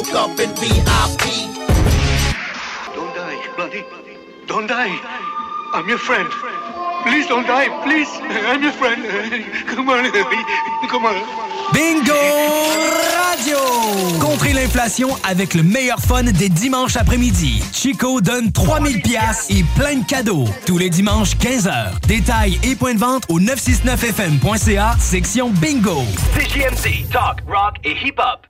woke up in VIP. Don't die, bloody. Don't die. I'm your friend. Please don't die, please. I'm your friend. Come on, come on. Bingo Radio! Contrez l'inflation avec le meilleur fun des dimanches après-midi. Chico donne 3000 pièces et plein de cadeaux. Tous les dimanches, 15h. Détails et points de vente au 969fm.ca, section Bingo. CJMD, talk, rock et hip-hop.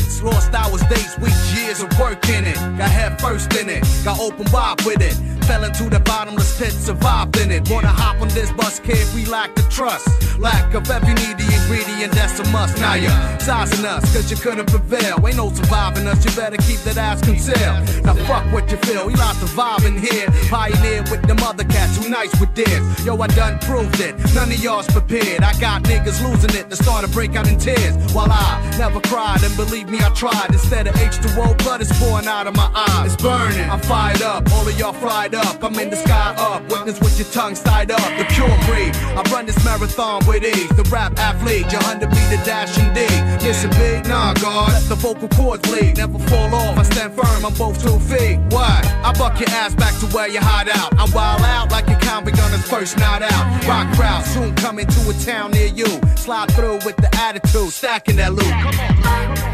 lost hours, days, weeks, years of work in it. Got head first in it, got open wide with it. Fell into the bottomless pit, survived in it. Wanna hop on this bus, kid? We lack the trust. Lack of every needy ingredient, that's a must. Now you're sizing us, cause you couldn't prevail. Ain't no surviving us, you better keep that ass concealed. Now fuck what you feel, we lost the vibe in here. Pioneer with them other cats who nice with this. Yo, I done proved it, none of y'all's prepared. I got niggas losing it to start to break out in tears. While I never cried, and believe me, I tried. Instead of H2O, blood is pouring out of my eyes. It's burning, I'm fired up, all of y'all fried up. I'm in the sky up, witness with your tongue tied up. The pure breed, I run this marathon with ease. The rap athlete, your 100 meter dash indeed. Listen, big, nah, God, let the vocal cords bleed. Never fall off, I stand firm, I'm both two feet. Why? I buck your ass back to where you hide out. I'm wild out like a convict on his first night out. Rock crowd, soon coming to a town near you. Slide through with the attitude, stacking that loot. Come on.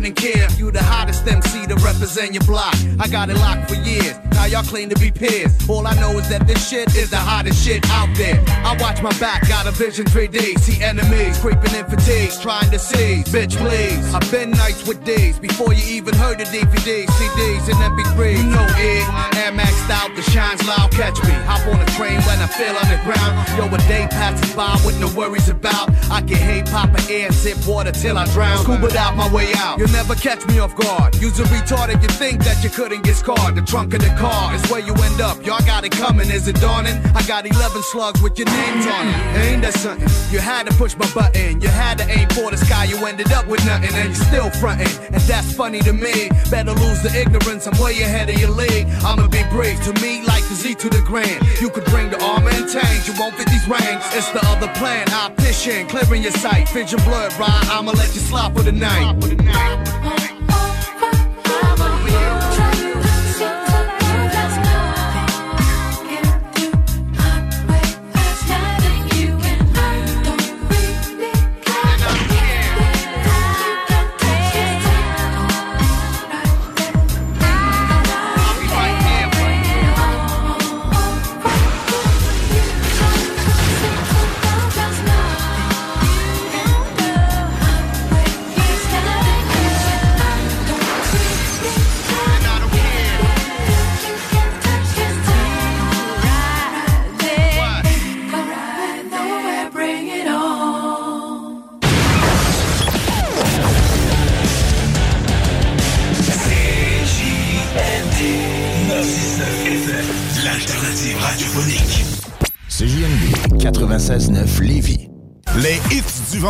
Couldn't care represent your block. I got it locked for years. Now y'all claim to be peers. All I know is that this shit is the hottest shit out there. I watch my back, got a vision 3D. See enemies creeping in fatigues, trying to seize. Bitch, please. I've been nights with days before you even heard of DVDs, CDs, and MP3s. You know it. Air Maxed out, the shines loud. Catch me. Hop on a train when I feel on the ground. Yo, a day passes by with no worries about. I can hate, pop an air, sip water till I drown. Scuba out my way out. You'll never catch me off guard. Use a retarded, you think that you couldn't get scarred. The trunk of the car is where you end up. Y'all got it coming, is it dawning? I got 11 slugs with your names on it. Ain't that something? You had to push my button. You had to aim for the sky. You ended up with nothing, and you're still fronting. And that's funny to me. Better lose the ignorance. I'm way ahead of your league. I'ma be brave to me like the Z to the grand. You could bring the armor and tanks. You won't fit these ranks. It's the other plan. I'm Optician, clearing your sight. Vision blurred, right? I'ma let you slide for the night.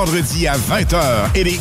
Vendredi à 20h et les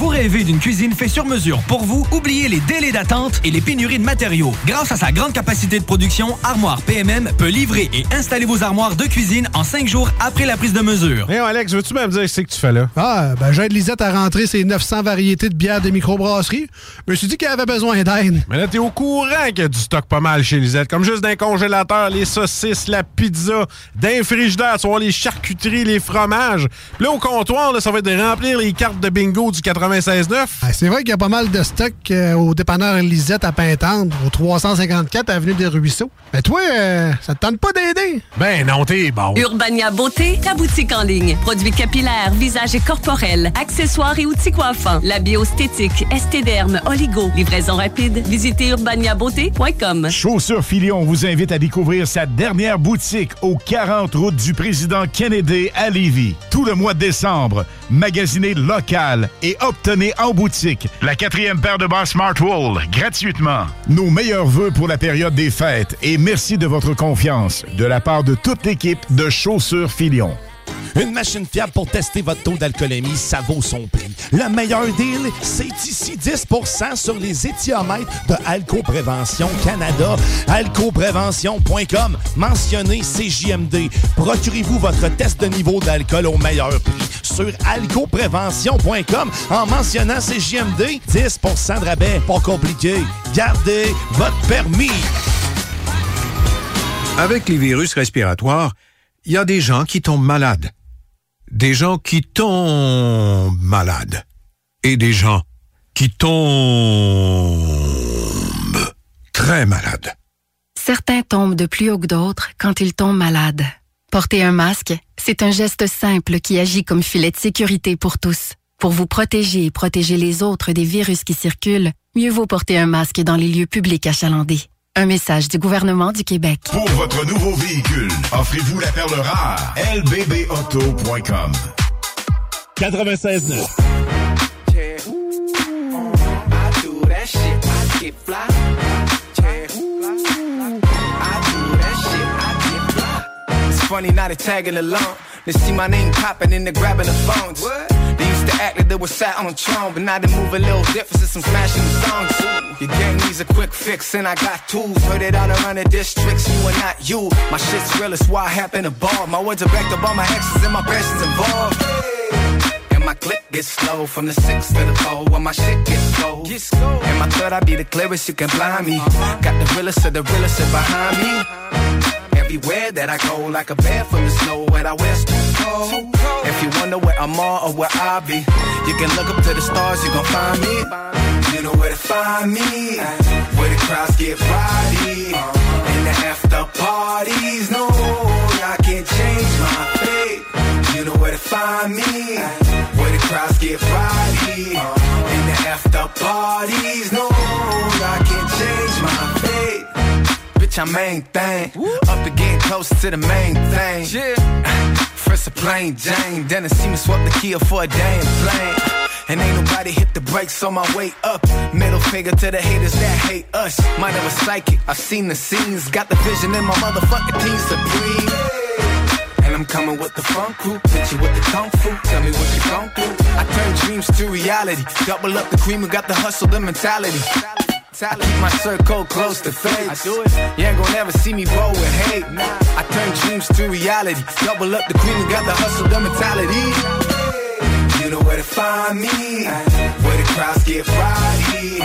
Vous rêvez d'une cuisine faite sur mesure pour vous? Oubliez les délais d'attente et les pénuries de matériaux. Grâce à sa grande capacité de production, Armoire PMM peut livrer et installer vos armoires de cuisine en cinq jours après la prise de mesure. Mais Alex, veux-tu même dire ce que tu fais là? Ah, ben j'aide Lisette à rentrer ses 900 variétés de bières de microbrasserie. Je me suis dit qu'elle avait besoin d'aide. Mais là, t'es au courant qu'il y a du stock pas mal chez Lisette. Comme juste d'un congélateur, les saucisses, la pizza, d'un frigidaire, tu vois, les charcuteries, les fromages. Puis là, au comptoir, là, ça va être de remplir les cartes de bingo du 96.9. Ah, c'est vrai qu'il y a pas mal de stock euh, au dépanneur Lisette à Pintendre, au 354 Avenue des Ruisseaux. Mais toi, euh, ça te tente pas d'aider? Ben non, t'es bon. Urbania Beauté, ta boutique en ligne. Produits capillaires, visage et corporel, accessoires et outils coiffants. La biostétique, estéderme, oligo. Livraison rapide. Visitez urbaniabeauté.com. Chaussures Filion vous invite à découvrir sa dernière boutique au 40 route du président Kennedy à Lévis. Tout le mois de décembre, magasinez local et obtenez en boutique la quatrième paire de bas Smartwool gratuitement. Nos meilleurs voeux pour la période des fêtes et merci de votre confiance de la part de toute l'équipe de Chaussures Filion. Une machine fiable pour tester votre taux d'alcoolémie, ça vaut son prix. Le meilleur deal, c'est ici 10 sur les éthiomètres de Alco-Prévention Canada. Alcoprévention.com. Mentionnez CJMD. Procurez-vous votre test de niveau d'alcool au meilleur prix sur alcoprévention.com en mentionnant CJMD. 10% de rabais. Pas compliqué. Gardez votre permis. Avec les virus respiratoires, il y a des gens qui tombent malades. Des gens qui tombent malades. Et des gens qui tombent très malades. Certains tombent de plus haut que d'autres quand ils tombent malades. Porter un masque, c'est un geste simple qui agit comme filet de sécurité pour tous. Pour vous protéger et protéger les autres des virus qui circulent, mieux vaut porter un masque dans les lieux publics achalandés. Un message du gouvernement du Québec. Pour votre nouveau véhicule, offrez-vous la perle rare. lbbauto.com 96.9 It's funny now they tagging along. They see my name popping and they're grabbing the phones. They used to act like they were sat on a throne, but now they move a little different since I'm smashing the songs. Your gang needs a quick fix, and I got tools. Heard it all around the districts, you and not you. My shit's real, it's why I happen to ball. My words are backed up by my exes and my passions involved. And my click gets slow from the six to the four when my shit gets cold. And my third, I be the clearest, you can blind me. Got the realest of the realest behind me. Everywhere that I go, like a bed full of snow, where I wear too cold. If you wonder where I'm on or where I be, you can look up to the stars, you gon' find me. You know where to find me, where the crowds get rowdy, in the after parties. No, I can't change my fate. You know where to find me, where the crowds get rowdy, in the after parties. No, I can't change my fate bitch, I'm main thing. Up to getting close to the main thing. Yeah. First a plain Jane, then I see me swap the Kia for a damn plane. And ain't nobody hit the brakes on my way up. Middle finger to the haters that hate us. Have a psychic, I've seen the scenes. Got the vision in my motherfucking team supreme. And I'm coming with the funk crew, hit you with the kung fu. Tell me what you gon' do. I turn dreams to reality. Double up the cream, and got the hustle, the mentality. Keep my circle close to face. I do it. You ain't gonna never see me roll with hate. I turn dreams to reality. Double up the cream and got the hustle, the mentality. You know where to find me. Where the crowds get rowdy.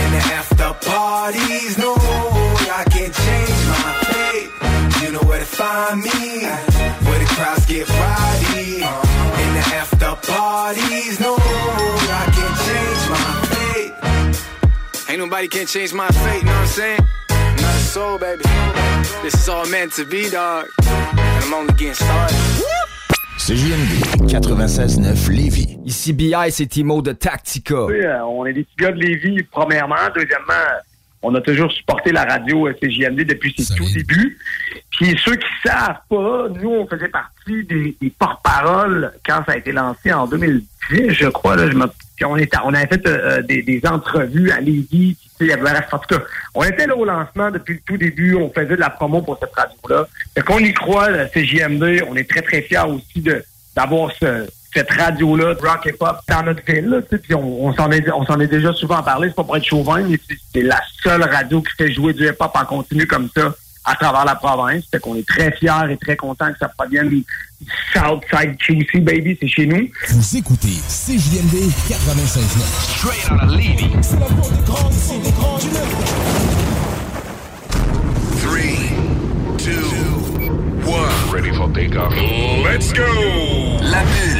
In the after parties. No, I can't change my fate. You know where to find me. Where the crowds get rowdy. In the after parties. No, I can't change. Ain't nobody can change my fate, know what I'm saying? Not a soul, baby. This is all meant to be, dog. And I'm only getting started. CJMD 96.9 Lévis. Ici BI, c'est Timo de Tactica. Oui, euh, on est des petits gars de Lévis, premièrement. Deuxièmement, on a toujours supporté la radio euh, CJMD depuis ses tout débuts. Puis ceux qui savent pas, nous, on faisait partie des, des porte-paroles quand ça a été lancé en 2010, je crois. Là, je me- on, était, on avait fait euh, des, des entrevues à Lévis. Puis, y avait, en tout cas, on était là au lancement depuis le tout début. On faisait de la promo pour cette radio-là. Fait qu'on y croit, la CJMD. On est très, très fiers aussi d'avoir ce, cette radio-là, rock et pop, dans notre ville. Puis on, on s'en est, on est déjà souvent parlé. C'est pas pour être chauvin, mais c'est, c'est la seule radio qui fait jouer du hip-hop en continu comme ça à travers la province. Fait qu'on est très fiers et très contents que ça provienne du Southside QC, baby. C'est chez nous. Vous écoutez CJMD 96.9. Straight out of Levy. C'est la des des. Ready for takeoff. Let's go! La bulle,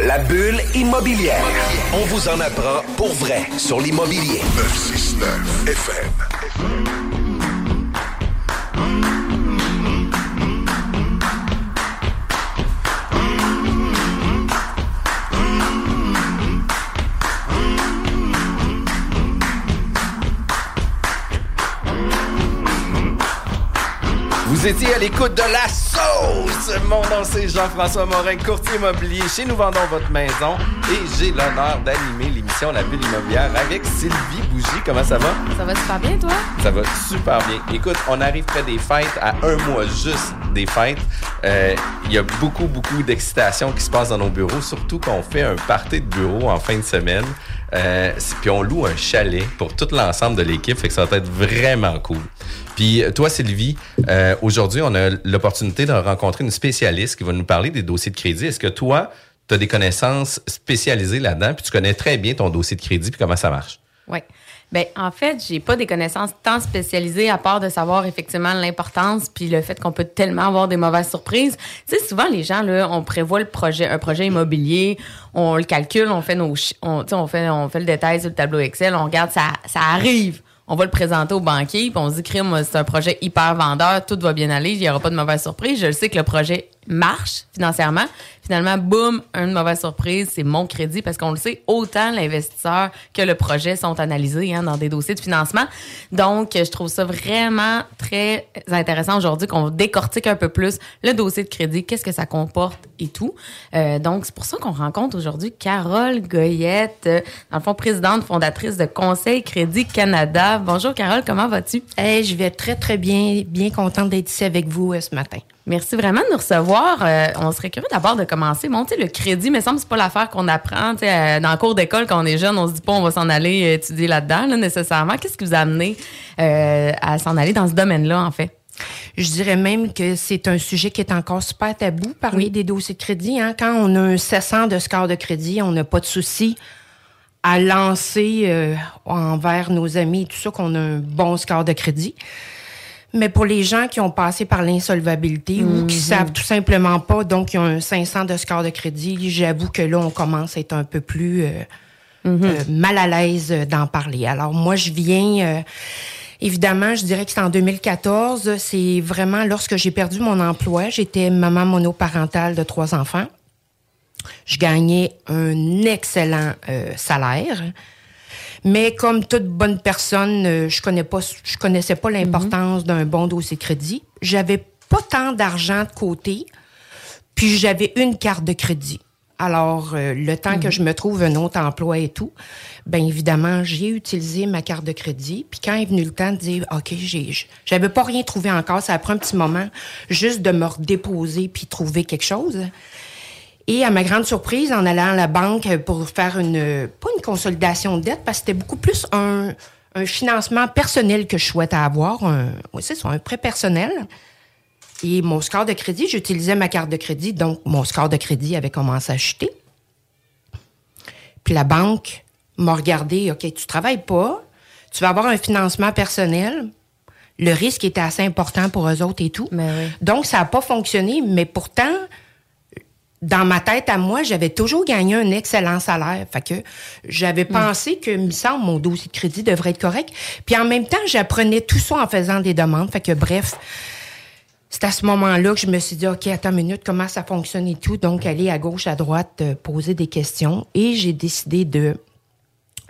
La bulle immobilière. On vous en apprend pour vrai sur l'immobilier. 969 FM. Vous étiez à l'écoute de la sauce. Mon nom c'est Jean-François Morin, courtier immobilier chez Nous Vendons Votre Maison. Et j'ai l'honneur d'animer l'émission La Bulle Immobilière avec Sylvie Bougie. Comment ça va? Ça va super bien, toi? Ça va super bien. Écoute, on arrive près des fêtes, à un mois juste des fêtes. Euh, Il y a beaucoup, beaucoup d'excitation qui se passe dans nos bureaux, surtout qu'on fait un party de bureau en fin de semaine. Euh, puis on loue un chalet pour tout l'ensemble de l'équipe, fait que ça va être vraiment cool. Puis toi, Sylvie, euh, aujourd'hui, on a l'opportunité de rencontrer une spécialiste qui va nous parler des dossiers de crédit. Est-ce que toi, tu as des connaissances spécialisées là-dedans, puis tu connais très bien ton dossier de crédit, puis comment ça marche? Oui. Ben, en fait, j'ai pas des connaissances tant spécialisées à part de savoir effectivement l'importance puis le fait qu'on peut tellement avoir des mauvaises surprises. Tu sais, souvent les gens là, on prévoit le projet, un projet immobilier, on le calcule, on fait nos, on, on fait, on fait le détail sur le tableau Excel, on regarde ça, ça arrive. On va le présenter au banquier, puis on se dit, crime, c'est un projet hyper vendeur, tout va bien aller, il n'y aura pas de mauvaise surprise. Je sais que le projet marche financièrement. Finalement, boum, une mauvaise surprise, c'est mon crédit parce qu'on le sait, autant l'investisseur que le projet sont analysés hein, dans des dossiers de financement. Donc, je trouve ça vraiment très intéressant aujourd'hui qu'on décortique un peu plus le dossier de crédit, qu'est-ce que ça comporte et tout. Euh, donc, c'est pour ça qu'on rencontre aujourd'hui Carole Goyette, euh, dans le fond, présidente fondatrice de Conseil Crédit Canada. Bonjour Carole, comment vas-tu? je vais très, très bien, bien contente d'être ici avec vous euh, ce matin. Merci vraiment de nous recevoir. Euh, on serait curieux d'abord de commencer. Bon, tu sais, le crédit, mais semble que c'est pas l'affaire qu'on apprend. Tu sais, euh, dans le cours d'école, quand on est jeune, on se dit pas on va s'en aller euh, étudier là-dedans, là, nécessairement. Qu'est-ce qui vous a amené euh, à s'en aller dans ce domaine-là, en fait? Je dirais même que c'est un sujet qui est encore super tabou, parler des dossiers de crédit. Hein. Quand on a un 700 de score de crédit, on n'a pas de souci à lancer euh, envers nos amis et tout ça qu'on a un bon score de crédit. Mais pour les gens qui ont passé par l'insolvabilité ou qui Mhm. savent tout simplement pas, donc qui ont un 500 de score de crédit, j'avoue que là, on commence à être un peu plus euh, euh, mal à l'aise d'en parler. Alors moi, je viens... euh, Évidemment, je dirais que c'est en 2014. C'est vraiment lorsque j'ai perdu mon emploi. J'étais maman monoparentale de trois enfants. Je gagnais un excellent euh, salaire. Mais comme toute bonne personne, euh, je connais pas, je connaissais pas l'importance d'un bon dossier de crédit. J'avais pas tant d'argent de côté, puis j'avais une carte de crédit. Alors, euh, le temps que je me trouve un autre emploi et tout, ben évidemment, j'ai utilisé ma carte de crédit. Puis quand est venu le temps de dire, OK, j'ai, j'avais pas rien trouvé encore, ça a pris un petit moment juste de me redéposer puis trouver quelque chose. Et à ma grande surprise, en allant à la banque pour faire une, pas une consolidation de dette, parce que c'était beaucoup plus un, un financement personnel que je souhaitais avoir, un, c'est ça, un prêt personnel. Et mon score de crédit, j'utilisais ma carte de crédit, donc mon score de crédit avait commencé à chuter. Puis la banque m'a regardé, OK, tu travailles pas, tu vas avoir un financement personnel, le risque était assez important pour eux autres et tout. Donc, ça n'a pas fonctionné, mais pourtant, dans ma tête à moi, j'avais toujours gagné un excellent salaire. Fait que j'avais pensé que, il me semble, mon dossier de crédit devrait être correct. Puis en même temps, j'apprenais tout ça en faisant des demandes. Fait que bref, c'est à ce moment-là que je me suis dit, OK, attends une minute, comment ça fonctionne et tout. Donc, aller à gauche, à droite, euh, poser des questions. Et j'ai décidé de...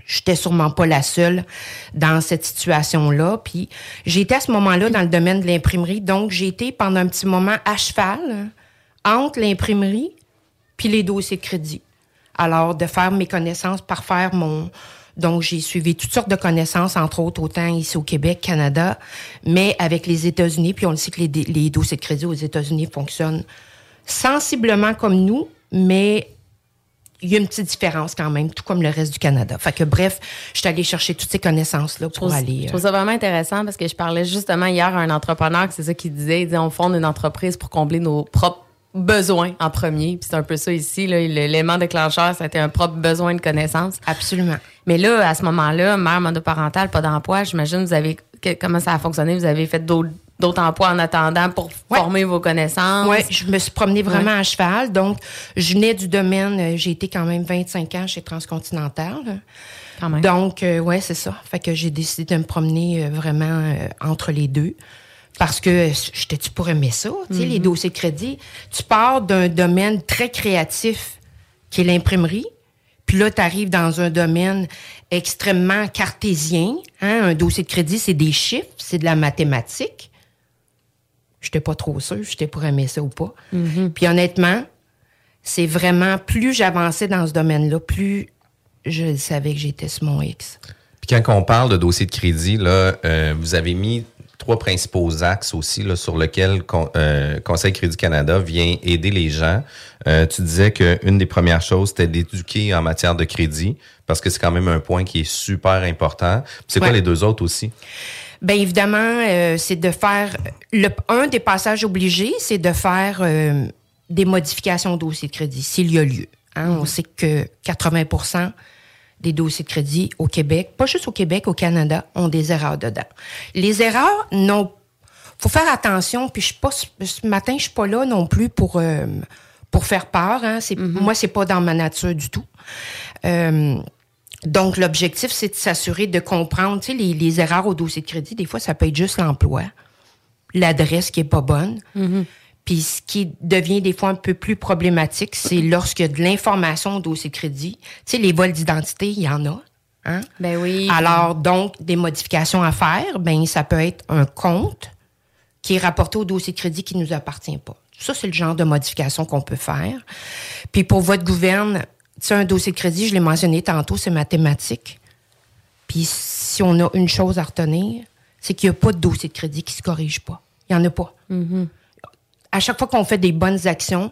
J'étais sûrement pas la seule dans cette situation-là. Puis, j'étais à ce moment-là dans le domaine de l'imprimerie. Donc, j'ai été pendant un petit moment à cheval entre l'imprimerie puis les dossiers de crédit. Alors, de faire mes connaissances par faire mon... Donc, j'ai suivi toutes sortes de connaissances, entre autres, autant ici au Québec, Canada, mais avec les États-Unis. Puis on le sait que les, les dossiers de crédit aux États-Unis fonctionnent sensiblement comme nous, mais il y a une petite différence quand même, tout comme le reste du Canada. Fait que bref, je suis allée chercher toutes ces connaissances-là pour Je aller... Je euh, trouve ça vraiment intéressant parce que je parlais justement hier à un entrepreneur c'est ça qu'il disait. Il disait on fonde une entreprise pour combler nos propres besoins en premier. Puis c'est un peu ça ici. L'élément déclencheur, été un propre besoin de connaissance. Absolument. Mais là, à ce moment-là, mère monoparentale, pas d'emploi, j'imagine vous avez comment ça a fonctionné? Vous avez fait d'autres d'autres emplois en attendant pour former vos connaissances? Oui, je me suis promenée vraiment Ouais. à cheval. Donc, je venais du domaine, euh, j'ai été quand même 25 ans chez Transcontinental. Quand même. Donc, euh, ouais, c'est ça. Fait que j'ai décidé de me promener euh, vraiment euh, entre les deux. Parce que j'étais-tu pour aimer ça, tu sais, les dossiers de crédit? Tu pars d'un domaine très créatif qui est l'imprimerie. Puis là, tu arrives dans un domaine extrêmement cartésien. Hein? Un dossier de crédit, c'est des chiffres, c'est de la mathématique. J'étais pas trop sûre, j'étais pour aimer ça ou pas. Puis honnêtement, c'est vraiment, plus j'avançais dans ce domaine-là, plus je savais que j'étais sur mon X. Puis quand on parle de dossier de crédit, là, euh, vous avez mis trois principaux axes aussi là, sur lesquels con- euh, Conseil Crédit Canada vient aider les gens. Euh, tu disais qu'une des premières choses, c'était d'éduquer en matière de crédit, parce que c'est quand même un point qui est super important. C'est quoi les deux autres aussi? Bien évidemment, euh, c'est de faire le un des passages obligés, c'est de faire des modifications au dossier de crédit s'il y a lieu. Hein, On sait que 80 des dossiers de crédit au Québec, pas juste au Québec, au Canada, ont des erreurs dedans. Les erreurs n'ont faut faire attention. Puis je suis pas ce matin, je suis pas là non plus pour euh, pour faire peur. Hein. C'est moi, c'est pas dans ma nature du tout. Euh, donc l'objectif, c'est de s'assurer de comprendre, les, les erreurs au dossier de crédit. Des fois, ça peut être juste l'emploi, l'adresse qui est pas bonne. Puis ce qui devient des fois un peu plus problématique, c'est lorsqu'il y a de l'information au dossier de crédit. Tu sais, les vols d'identité, il y en a. Hein? Ben oui. Alors, donc, des modifications à faire, ben ça peut être un compte qui est rapporté au dossier de crédit qui ne nous appartient pas. Ça, c'est le genre de modification qu'on peut faire. Puis pour votre gouverne, tu sais, un dossier de crédit, je l'ai mentionné tantôt, c'est mathématique. Puis si on a une chose à retenir, c'est qu'il n'y a pas de dossier de crédit qui se corrige pas. Il n'y en a pas. À chaque fois qu'on fait des bonnes actions,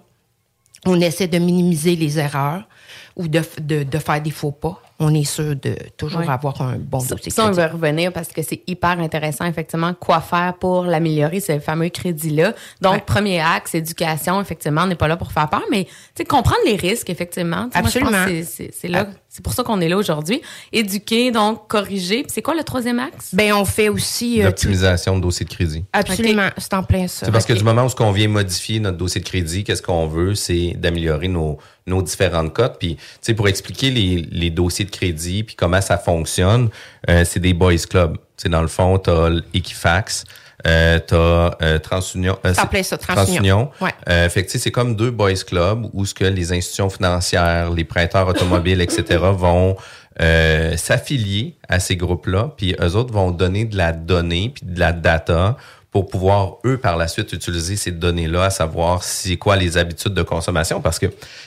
on essaie de minimiser les erreurs ou de, de, de faire des faux pas. On est sûr de toujours Ouais. avoir un bon dossier de Ça, on va revenir parce que c'est hyper intéressant, effectivement, quoi faire pour l'améliorer, ce fameux crédit-là. Donc, premier axe, éducation, effectivement, on n'est pas là pour faire peur, mais comprendre les risques, effectivement. Tu sais, moi, je pense Absolument. que c'est- là, pour ça qu'on est là aujourd'hui. Éduquer, donc, corriger. Puis c'est quoi le troisième axe? Ben, on fait aussi. euh, L'optimisation de dossier de crédit. Absolument, c'est en plein ça. C'est parce que du moment où on vient modifier notre dossier de crédit, qu'est-ce qu'on veut, c'est d'améliorer nos, nos différentes cotes. Puis, tu sais, pour expliquer les, les dossiers de crédit puis comment ça fonctionne, euh, c'est des boys club. C'est dans le fond, t'as l'Equifax, euh, t'as euh, TransUnion. euh, plein ça, TransUnion. Ouais. Euh, fait que, tu sais, c'est comme deux boys club où ce que les institutions financières, les prêteurs automobiles, etc. vont euh, s'affilier à ces groupes-là, puis eux autres vont donner de la donnée puis de la data pour pouvoir, eux, par la suite, utiliser ces données-là, à savoir c'est quoi les habitudes de consommation. Parce que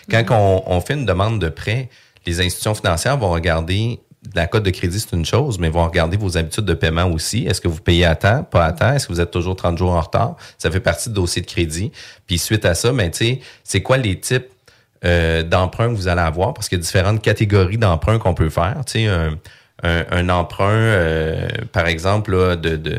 quand on, on fait une demande de prêt, les institutions financières vont regarder la cote de crédit, c'est une chose, mais vont regarder vos habitudes de paiement aussi. Est-ce que vous payez à temps, pas à temps? Est-ce que vous êtes toujours 30 jours en retard? Ça fait partie du dossier de crédit. Puis suite à ça, ben, tu sais, c'est quoi les types euh, d'emprunts que vous allez avoir? Parce qu'il y a différentes catégories d'emprunts qu'on peut faire. Tu sais, un, un, un emprunt, euh, par exemple, là, de, de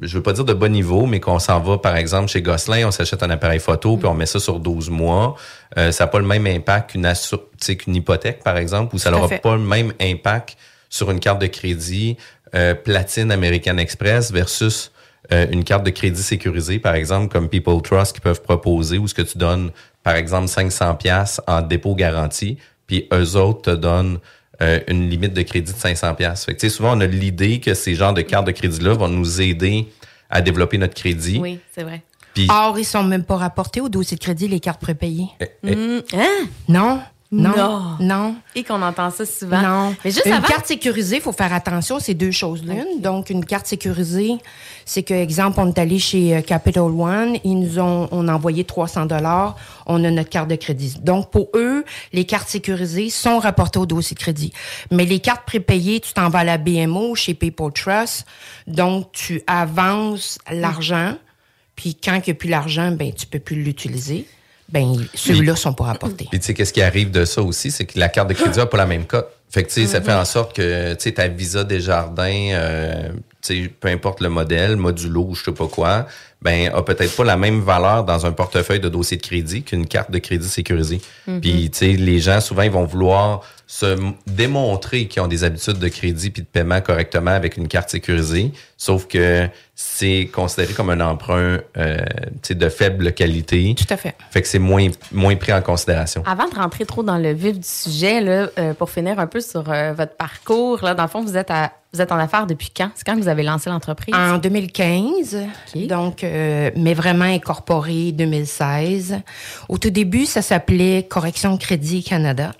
je veux pas dire de bas niveau, mais qu'on s'en va, par exemple, chez Gosselin, on s'achète un appareil photo, puis on met ça sur 12 mois. Euh, ça n'a pas le même impact qu'une assur- tu sais, qu'une hypothèque, par exemple, ou ça n'aura pas le même impact sur une carte de crédit euh, platine American Express versus euh, une carte de crédit sécurisée, par exemple, comme People Trust qui peuvent proposer, où ce que tu donnes, par exemple, 500 pièces en dépôt garanti, puis eux autres te donnent euh, une limite de crédit de 500 pièces. Fait que, tu sais, souvent, on a l'idée que ces genres de cartes de crédit-là vont nous aider à développer notre crédit. Oui, c'est vrai. Puis, Or, ils sont même pas rapportés au dossier de crédit, les cartes prépayées. eh, Mm, hein? Non. Non. Non. Non. Et qu'on entend ça souvent. Non. Mais juste une avant. carte sécurisée, il faut faire attention, c'est deux choses l'une. Donc, une carte sécurisée, c'est que, exemple, on est allé chez euh, Capital One, ils nous ont, on a envoyé 300 dollars, on a notre carte de crédit. Donc, pour eux, les cartes sécurisées sont rapportées au dossier de crédit. Mais les cartes prépayées, tu t'en vas à la BMO, chez PayPal Trust, donc tu avances l'argent, puis quand il n'y a plus l'argent, ben, tu peux plus l'utiliser. Ben, ceux-là sont pas rapportés. Puis tu sais, qu'est-ce qui arrive de ça aussi, c'est que la carte de crédit n'a pas la même cote. Fait que tu sais, ça fait en sorte que tu sais, ta Visa Desjardins, euh, tu sais, peu importe le modèle, modulo ou je sais pas quoi, ben a peut-être pas la même valeur dans un portefeuille de dossier de crédit qu'une carte de crédit sécurisée. Mhm. Puis tu sais, les gens souvent ils vont vouloir se démontrer qu'ils ont des habitudes de crédit puis de paiement correctement avec une carte sécurisée, sauf que c'est considéré comme un emprunt euh, de faible qualité. Tout à fait. Fait que c'est moins moins pris en considération. Avant de rentrer trop dans le vif du sujet, là, euh, pour finir un peu sur euh, votre parcours, là, dans le fond, vous êtes, à, vous êtes en affaires depuis quand? C'est quand que vous avez lancé l'entreprise? En 2015, donc, euh, mais vraiment incorporé 2016. Au tout début, ça s'appelait Correction Crédit Canada.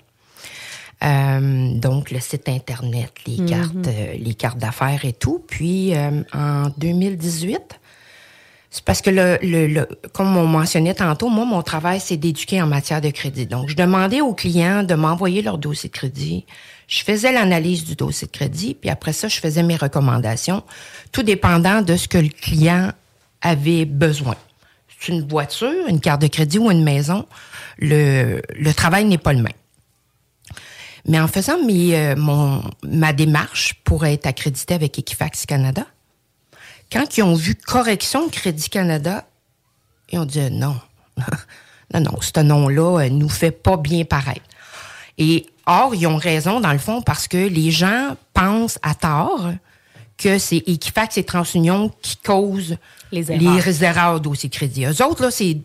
Euh, donc, le site Internet, les Mhm. cartes, euh, les cartes d'affaires et tout. Puis, euh, en 2018, c'est parce que, le, le, le- comme on mentionnait tantôt, moi, mon travail, c'est d'éduquer en matière de crédit. Donc, je demandais aux clients de m'envoyer leur dossier de crédit. Je faisais l'analyse du dossier de crédit, puis après ça, je faisais mes recommandations, tout dépendant de ce que le client avait besoin. C'est une voiture, une carte de crédit ou une maison, le, le travail n'est pas le même. Mais en faisant mes, euh, mon, ma démarche pour être accrédité avec Equifax Canada, quand ils ont vu Correction Crédit Canada, ils ont dit euh, non. non, non, ce nom-là euh, nous fait pas bien paraître. Et or, ils ont raison, dans le fond, parce que les gens pensent à tort que c'est Equifax et TransUnion qui causent Les erreurs. les erreurs dossier crédit. Eux autres, là, c'est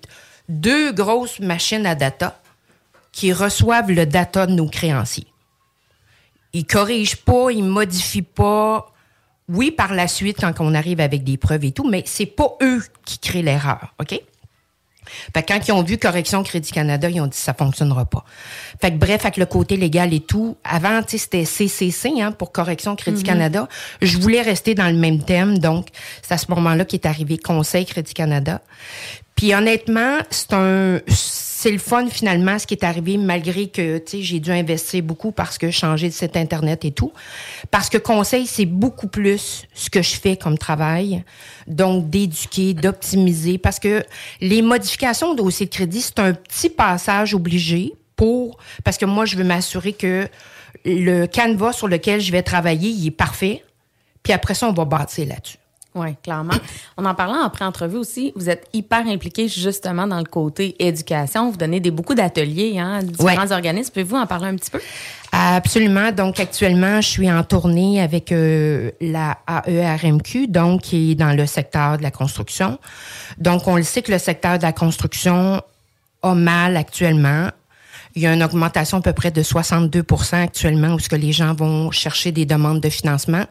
deux grosses machines à data qui reçoivent le data de nos créanciers. Ils corrigent pas, ils modifient pas. Oui, par la suite, quand on arrive avec des preuves et tout, mais c'est pas eux qui créent l'erreur, OK? Fait que quand ils ont vu Correction Crédit Canada, ils ont dit ça fonctionnera pas. Fait que bref, avec le côté légal et tout, avant, tu sais, c'était CCC hein, pour Correction Crédit Mhm. Canada. Je voulais rester dans le même thème, donc c'est à ce moment-là qu'est arrivé Conseil Crédit Canada. Puis honnêtement, c'est un c'est le fun finalement ce qui est arrivé malgré que j'ai dû investir beaucoup parce que changer de site internet et tout. Parce que conseil c'est beaucoup plus ce que je fais comme travail. Donc d'éduquer d'optimiser. Parce que les modifications au dossier de crédit c'est un petit passage obligé pour parce que moi je veux m'assurer que le canevas sur lequel je vais travailler il est parfait. Puis après ça on va bâtir là-dessus Oui, clairement. On en parlant après entrevue aussi, vous êtes hyper impliqué justement dans le côté éducation. Vous donnez des, beaucoup d'ateliers hein, à différents Ouais. organismes. Pouvez-vous en parler un petit peu? Absolument. Donc actuellement, je suis en tournée avec euh, la AERMQ, donc qui est dans le secteur de la construction. Donc on le sait que le secteur de la construction a mal actuellement. Il y a une augmentation à peu près de 62% actuellement où ce que les gens vont chercher des demandes de financement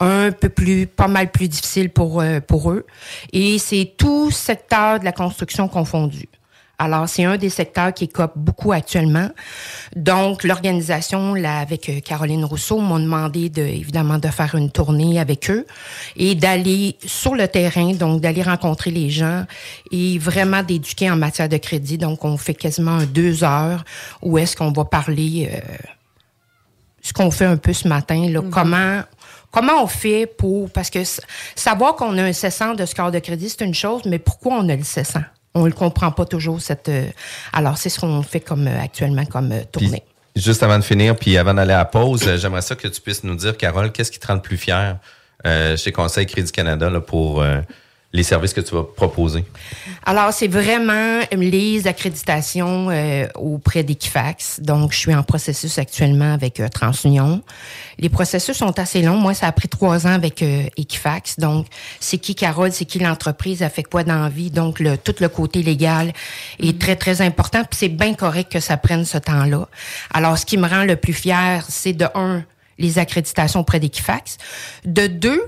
un peu plus, pas mal plus difficile pour, euh, pour eux. Et c'est tout secteur de la construction confondu. Alors, c'est un des secteurs qui écope beaucoup actuellement. Donc, l'organisation, là, avec euh, Caroline Rousseau, m'ont demandé de, évidemment, de faire une tournée avec eux et d'aller sur le terrain, donc d'aller rencontrer les gens et vraiment d'éduquer en matière de crédit. Donc, on fait quasiment deux heures où est-ce qu'on va parler euh, ce qu'on fait un peu ce matin, là, comment comment on fait pour parce que savoir qu'on a un cessant de score de crédit c'est une chose, mais pourquoi on a le cessant On le comprend pas toujours cette. euh, alors c'est ce qu'on fait comme euh, actuellement comme euh, tournée. Juste avant de finir, puis avant d'aller à la pause, j'aimerais ça que tu puisses nous dire, Carole, qu'est-ce qui te rend le plus fier euh, chez Conseil Crédit Canada là, pour euh, les services que tu vas proposer? Alors, c'est vraiment les accréditations euh, auprès d'Equifax. Donc, je suis en processus actuellement avec euh, TransUnion. Les processus sont assez longs. Moi, ça a pris trois ans avec euh, Equifax. Donc, c'est qui Carole, c'est qui l'entreprise, elle fait quoi dans la vie. Donc, le, tout le côté légal est très, très important. Puis c'est bien correct que ça prenne ce temps-là. Alors, ce qui me rend le plus fier, c'est de un, les accréditations auprès d'Equifax. De deux,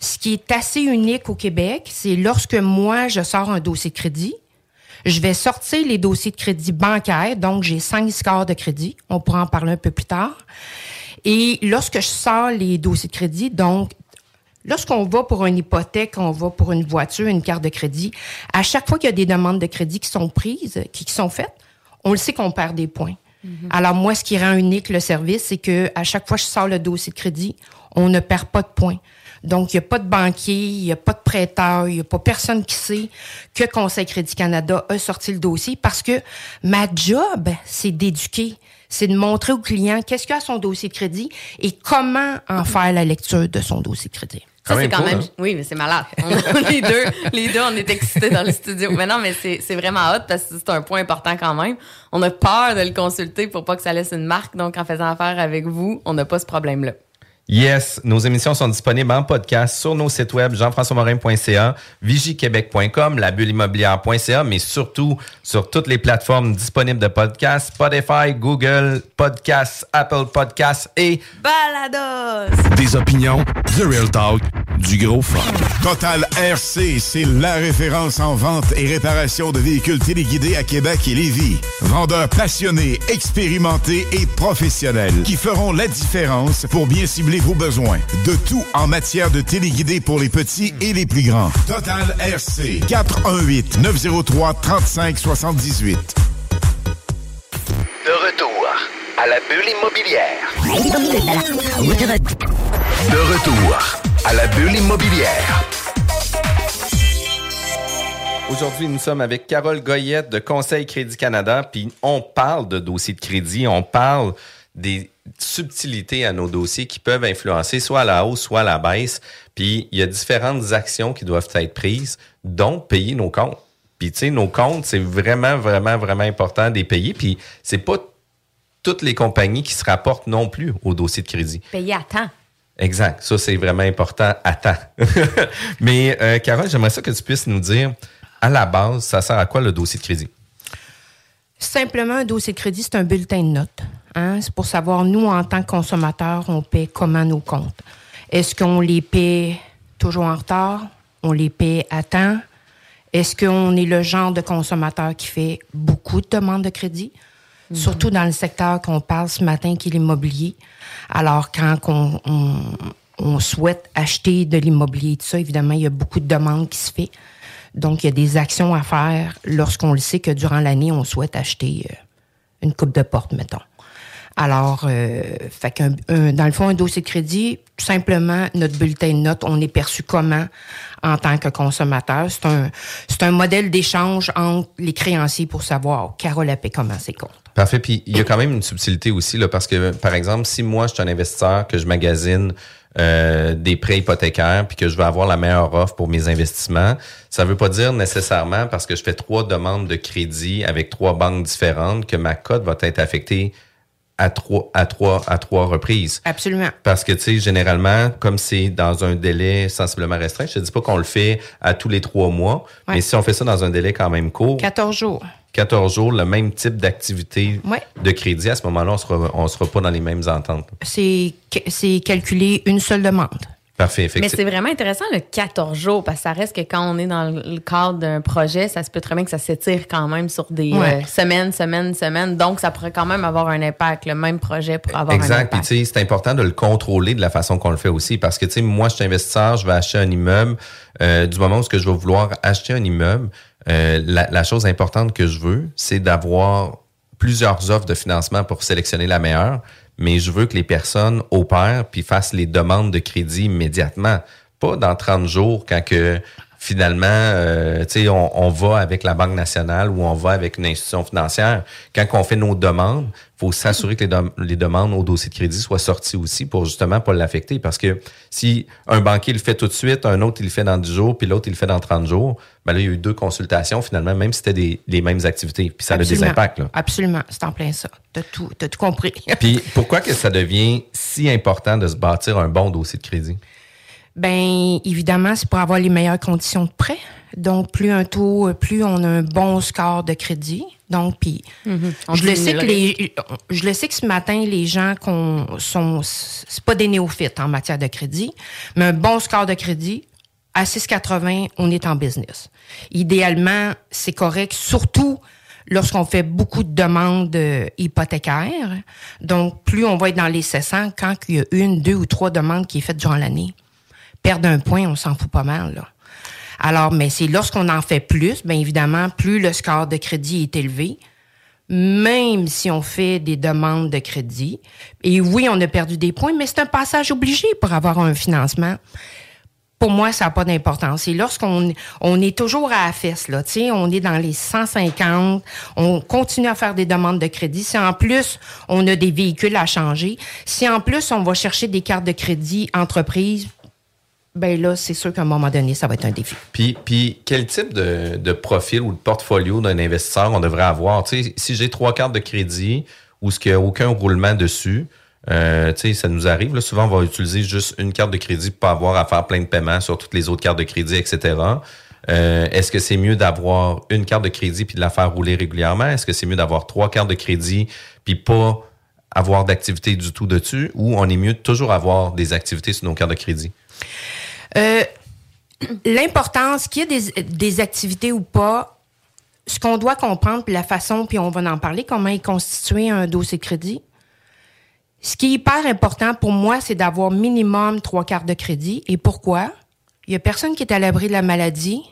Ce qui est assez unique au Québec, c'est lorsque moi, je sors un dossier de crédit, je vais sortir les dossiers de crédit bancaires, donc j'ai cinq scores de crédit. On pourra en parler un peu plus tard. Et lorsque je sors les dossiers de crédit, donc Lorsqu'on va pour une hypothèque, on va pour une voiture, une carte de crédit, à chaque fois qu'il y a des demandes de crédit qui sont prises, qui sont faites, on le sait qu'on perd des points. Alors moi, ce qui rend unique le service, c'est que à chaque fois que je sors le dossier de crédit, on ne perd pas de points. Donc, il n'y a pas de banquier, il n'y a pas de prêteur, il n'y a pas personne qui sait que Conseil Crédit Canada a sorti le dossier parce que ma job, c'est d'éduquer, c'est de montrer au client qu'est-ce qu'il y a à son dossier de crédit et comment en faire la lecture de son dossier de crédit. Ça, c'est quand cool, même. hein? Oui, mais c'est malade. On- les, deux, les deux, on est excités dans le studio. Mais non, mais c'est c'est vraiment hot parce que c'est un point important quand même. On a peur de le consulter pour pas que ça laisse une marque. Donc, en faisant affaire avec vous, on n'a pas ce problème-là. Yes, nos émissions sont disponibles en podcast sur nos sites web jean-françois-morin.ca, vigiquebec.com, labulleimmobilière.ca, mais surtout sur toutes les plateformes disponibles de podcasts, Spotify, Google Podcasts, Apple Podcasts et Balados! Des opinions, The Real Talk, du gros fun. Total RC, c'est la référence en vente et réparation de véhicules téléguidés à Québec et Lévis. Vendeurs passionnés, expérimentés et professionnels qui feront la différence pour bien cibler vos besoins. De tout en matière de téléguidés pour les petits et les plus grands? Total RC, 418 903 35 78. De retour à la bulle immobilière. De retour à la bulle immobilière. Aujourd'hui, nous sommes avec Carole Goyette de Conseil Crédit Canada, puis on parle de dossiers de crédit, on parle des subtilités à nos dossiers qui peuvent influencer soit à la hausse, soit à la baisse. Puis il y a différentes actions qui doivent être prises, dont payer nos comptes. Puis tu sais, nos comptes, c'est vraiment, vraiment, vraiment important de les payer. Puis c'est pas toutes les compagnies qui se rapportent non plus au dossier de crédit. Payer à temps. Exact. Ça, c'est vraiment important à temps. Mais, euh, Carole, j'aimerais ça que tu puisses nous dire, à la base, ça sert à quoi le dossier de crédit? Simplement, un dossier de crédit, c'est un bulletin de notes. Hein? C'est pour savoir, nous, en tant que consommateurs, on paie comment nos comptes. Est-ce qu'on les paie toujours en retard? On les paie à temps? Est-ce qu'on est le genre de consommateur qui fait beaucoup de demandes de crédit? Surtout dans le secteur qu'on parle ce matin, qui est l'immobilier. Alors, quand on, on- on souhaite acheter de l'immobilier, tout ça, évidemment, il y a beaucoup de demandes qui se fait. Donc, il y a des actions à faire lorsqu'on le sait que durant l'année, on souhaite acheter euh, une coupe de porte, mettons. Alors, euh, fait qu'un- un- dans le fond, un dossier de crédit, tout simplement, notre bulletin de notes, on est perçu comment en tant que consommateur? C'est un, un modèle d'échange entre les créanciers pour savoir, Carole a payé comment ses comptes. Parfait. Puis il y a quand même une subtilité aussi, là, parce que, par exemple, si moi, je suis un investisseur, que je magasine euh, des prêts hypothécaires, puis que je veux avoir la meilleure offre pour mes investissements, ça veut pas dire nécessairement, parce que je fais trois demandes de crédit avec trois banques différentes, que ma cote va être affectée à trois, à trois, à trois reprises. Absolument. Parce que, tu sais, généralement, comme c'est dans un délai sensiblement restreint, je te dis pas qu'on le fait à tous les trois mois, Ouais. mais si on fait ça dans un délai quand même court, 14 jours. 14 jours, le même type d'activité Ouais. de crédit, à ce moment-là, on sera, on sera pas dans les mêmes ententes. C'est calculé une seule demande. Parfait, Mais c'est vraiment intéressant le 14 jours parce que ça reste que quand on est dans le cadre d'un projet, ça se peut très bien que ça s'étire quand même sur des Ouais. euh, semaines, semaines, semaines. Donc, ça pourrait quand même avoir un impact. Le même projet pour avoir un Exact. Puis, impact. tu sais, c'est important de le contrôler de la façon qu'on le fait aussi. Parce que, tu sais, moi, je suis investisseur, je vais acheter un immeuble. Euh, du moment où ce que je vais vouloir acheter un immeuble, euh, la, la chose importante que je veux, c'est d'avoir plusieurs offres de financement pour sélectionner la meilleure. Mais je veux que les personnes opèrent puis fassent les demandes de crédit immédiatement. Pas dans 30 jours quand que finalement, euh, tu sais, on, on va avec la Banque nationale ou on va avec une institution financière. Quand on fait nos demandes, faut s'assurer que les, les demandes au dossier de crédit soient sorties aussi pour justement pas l'affecter. Parce que si un banquier le fait tout de suite, un autre il le fait dans 10 jours, puis l'autre il le fait dans 30 jours, ben là, il y a eu deux consultations finalement, même si c'était des, les mêmes activités. Puis ça a des Absolument. impacts. Là. Absolument. C'est en plein ça. T'as tout, t'as tout compris. Puis pourquoi que ça devient si important de se bâtir un bon dossier de crédit? Ben évidemment, c'est pour avoir les meilleures conditions de prêt. Donc, plus un taux, plus on a un bon score de crédit. Donc, puis, Mhm. On je le sais que les, je le sais que ce matin, les gens qu'on sont, c'est pas des néophytes en matière de crédit, mais un bon score de crédit, à 6,80, on est en business. Idéalement, c'est correct, surtout lorsqu'on fait beaucoup de demandes euh, hypothécaires. Donc, plus on va être dans les 700 quand il y a une, deux ou trois demandes qui est faites durant l'année. Perdre un point, on s'en fout pas mal, là. Alors, mais c'est lorsqu'on en fait plus, bien évidemment, plus le score de crédit est élevé, même si on fait des demandes de crédit. Et oui, on a perdu des points, mais c'est un passage obligé pour avoir un financement. Pour moi, ça n'a pas d'importance. Et lorsqu'on on est toujours à la fesse, là, on est dans les 150, on continue à faire des demandes de crédit. Si en plus, on a des véhicules à changer, si en plus, on va chercher des cartes de crédit entreprise, ben là, c'est sûr qu'à un moment donné, ça va être un défi. Puis, puis quel type de, de profil ou de portfolio d'un investisseur on devrait avoir? Tu sais, si j'ai trois cartes de crédit ou ce qu'il n'y a aucun roulement dessus, euh, ça nous arrive. Souvent, on va utiliser juste une carte de crédit pour pas avoir à faire plein de paiements sur toutes les autres cartes de crédit, etc. Euh, Est-ce que c'est mieux d'avoir une carte de crédit puis de la faire rouler régulièrement? Est-ce que c'est mieux d'avoir trois cartes de crédit puis pas avoir d'activité du tout dessus? Ou on est mieux de toujours avoir des activités sur nos cartes de crédit? Euh, L'importance qu'il y ait des, des activités ou pas, ce qu'on doit comprendre, puis la façon, puis on va en parler, comment est constitué un dossier de crédit. Ce qui est hyper important pour moi, c'est d'avoir minimum trois cartes de crédit. Et pourquoi? Il y a personne qui est à l'abri de la maladie,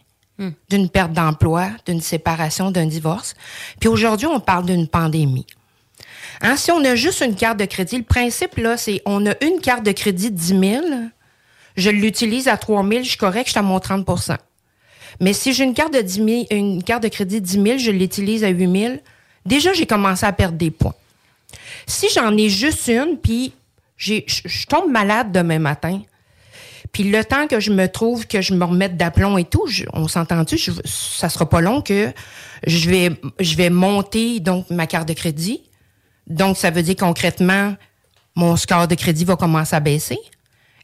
d'une perte d'emploi, d'une séparation, d'un divorce. Puis aujourd'hui, on parle d'une pandémie. Hein, si on a juste une carte de crédit, le principe, là, c'est on a une carte de crédit de 10 000, je l'utilise à 3 000, je suis correct, je suis à mon 30% Mais si j'ai une carte de 10 000, une carte de crédit de 10 000, je l'utilise à 8 000, déjà, j'ai commencé à perdre des points. Si j'en ai juste une, puis je tombe malade demain matin, puis le temps que je me trouve, que je me remette d'aplomb et tout, on s'entend-tu, ça sera pas long que je vais, je vais monter donc ma carte de crédit. Donc, ça veut dire concrètement, mon score de crédit va commencer à baisser.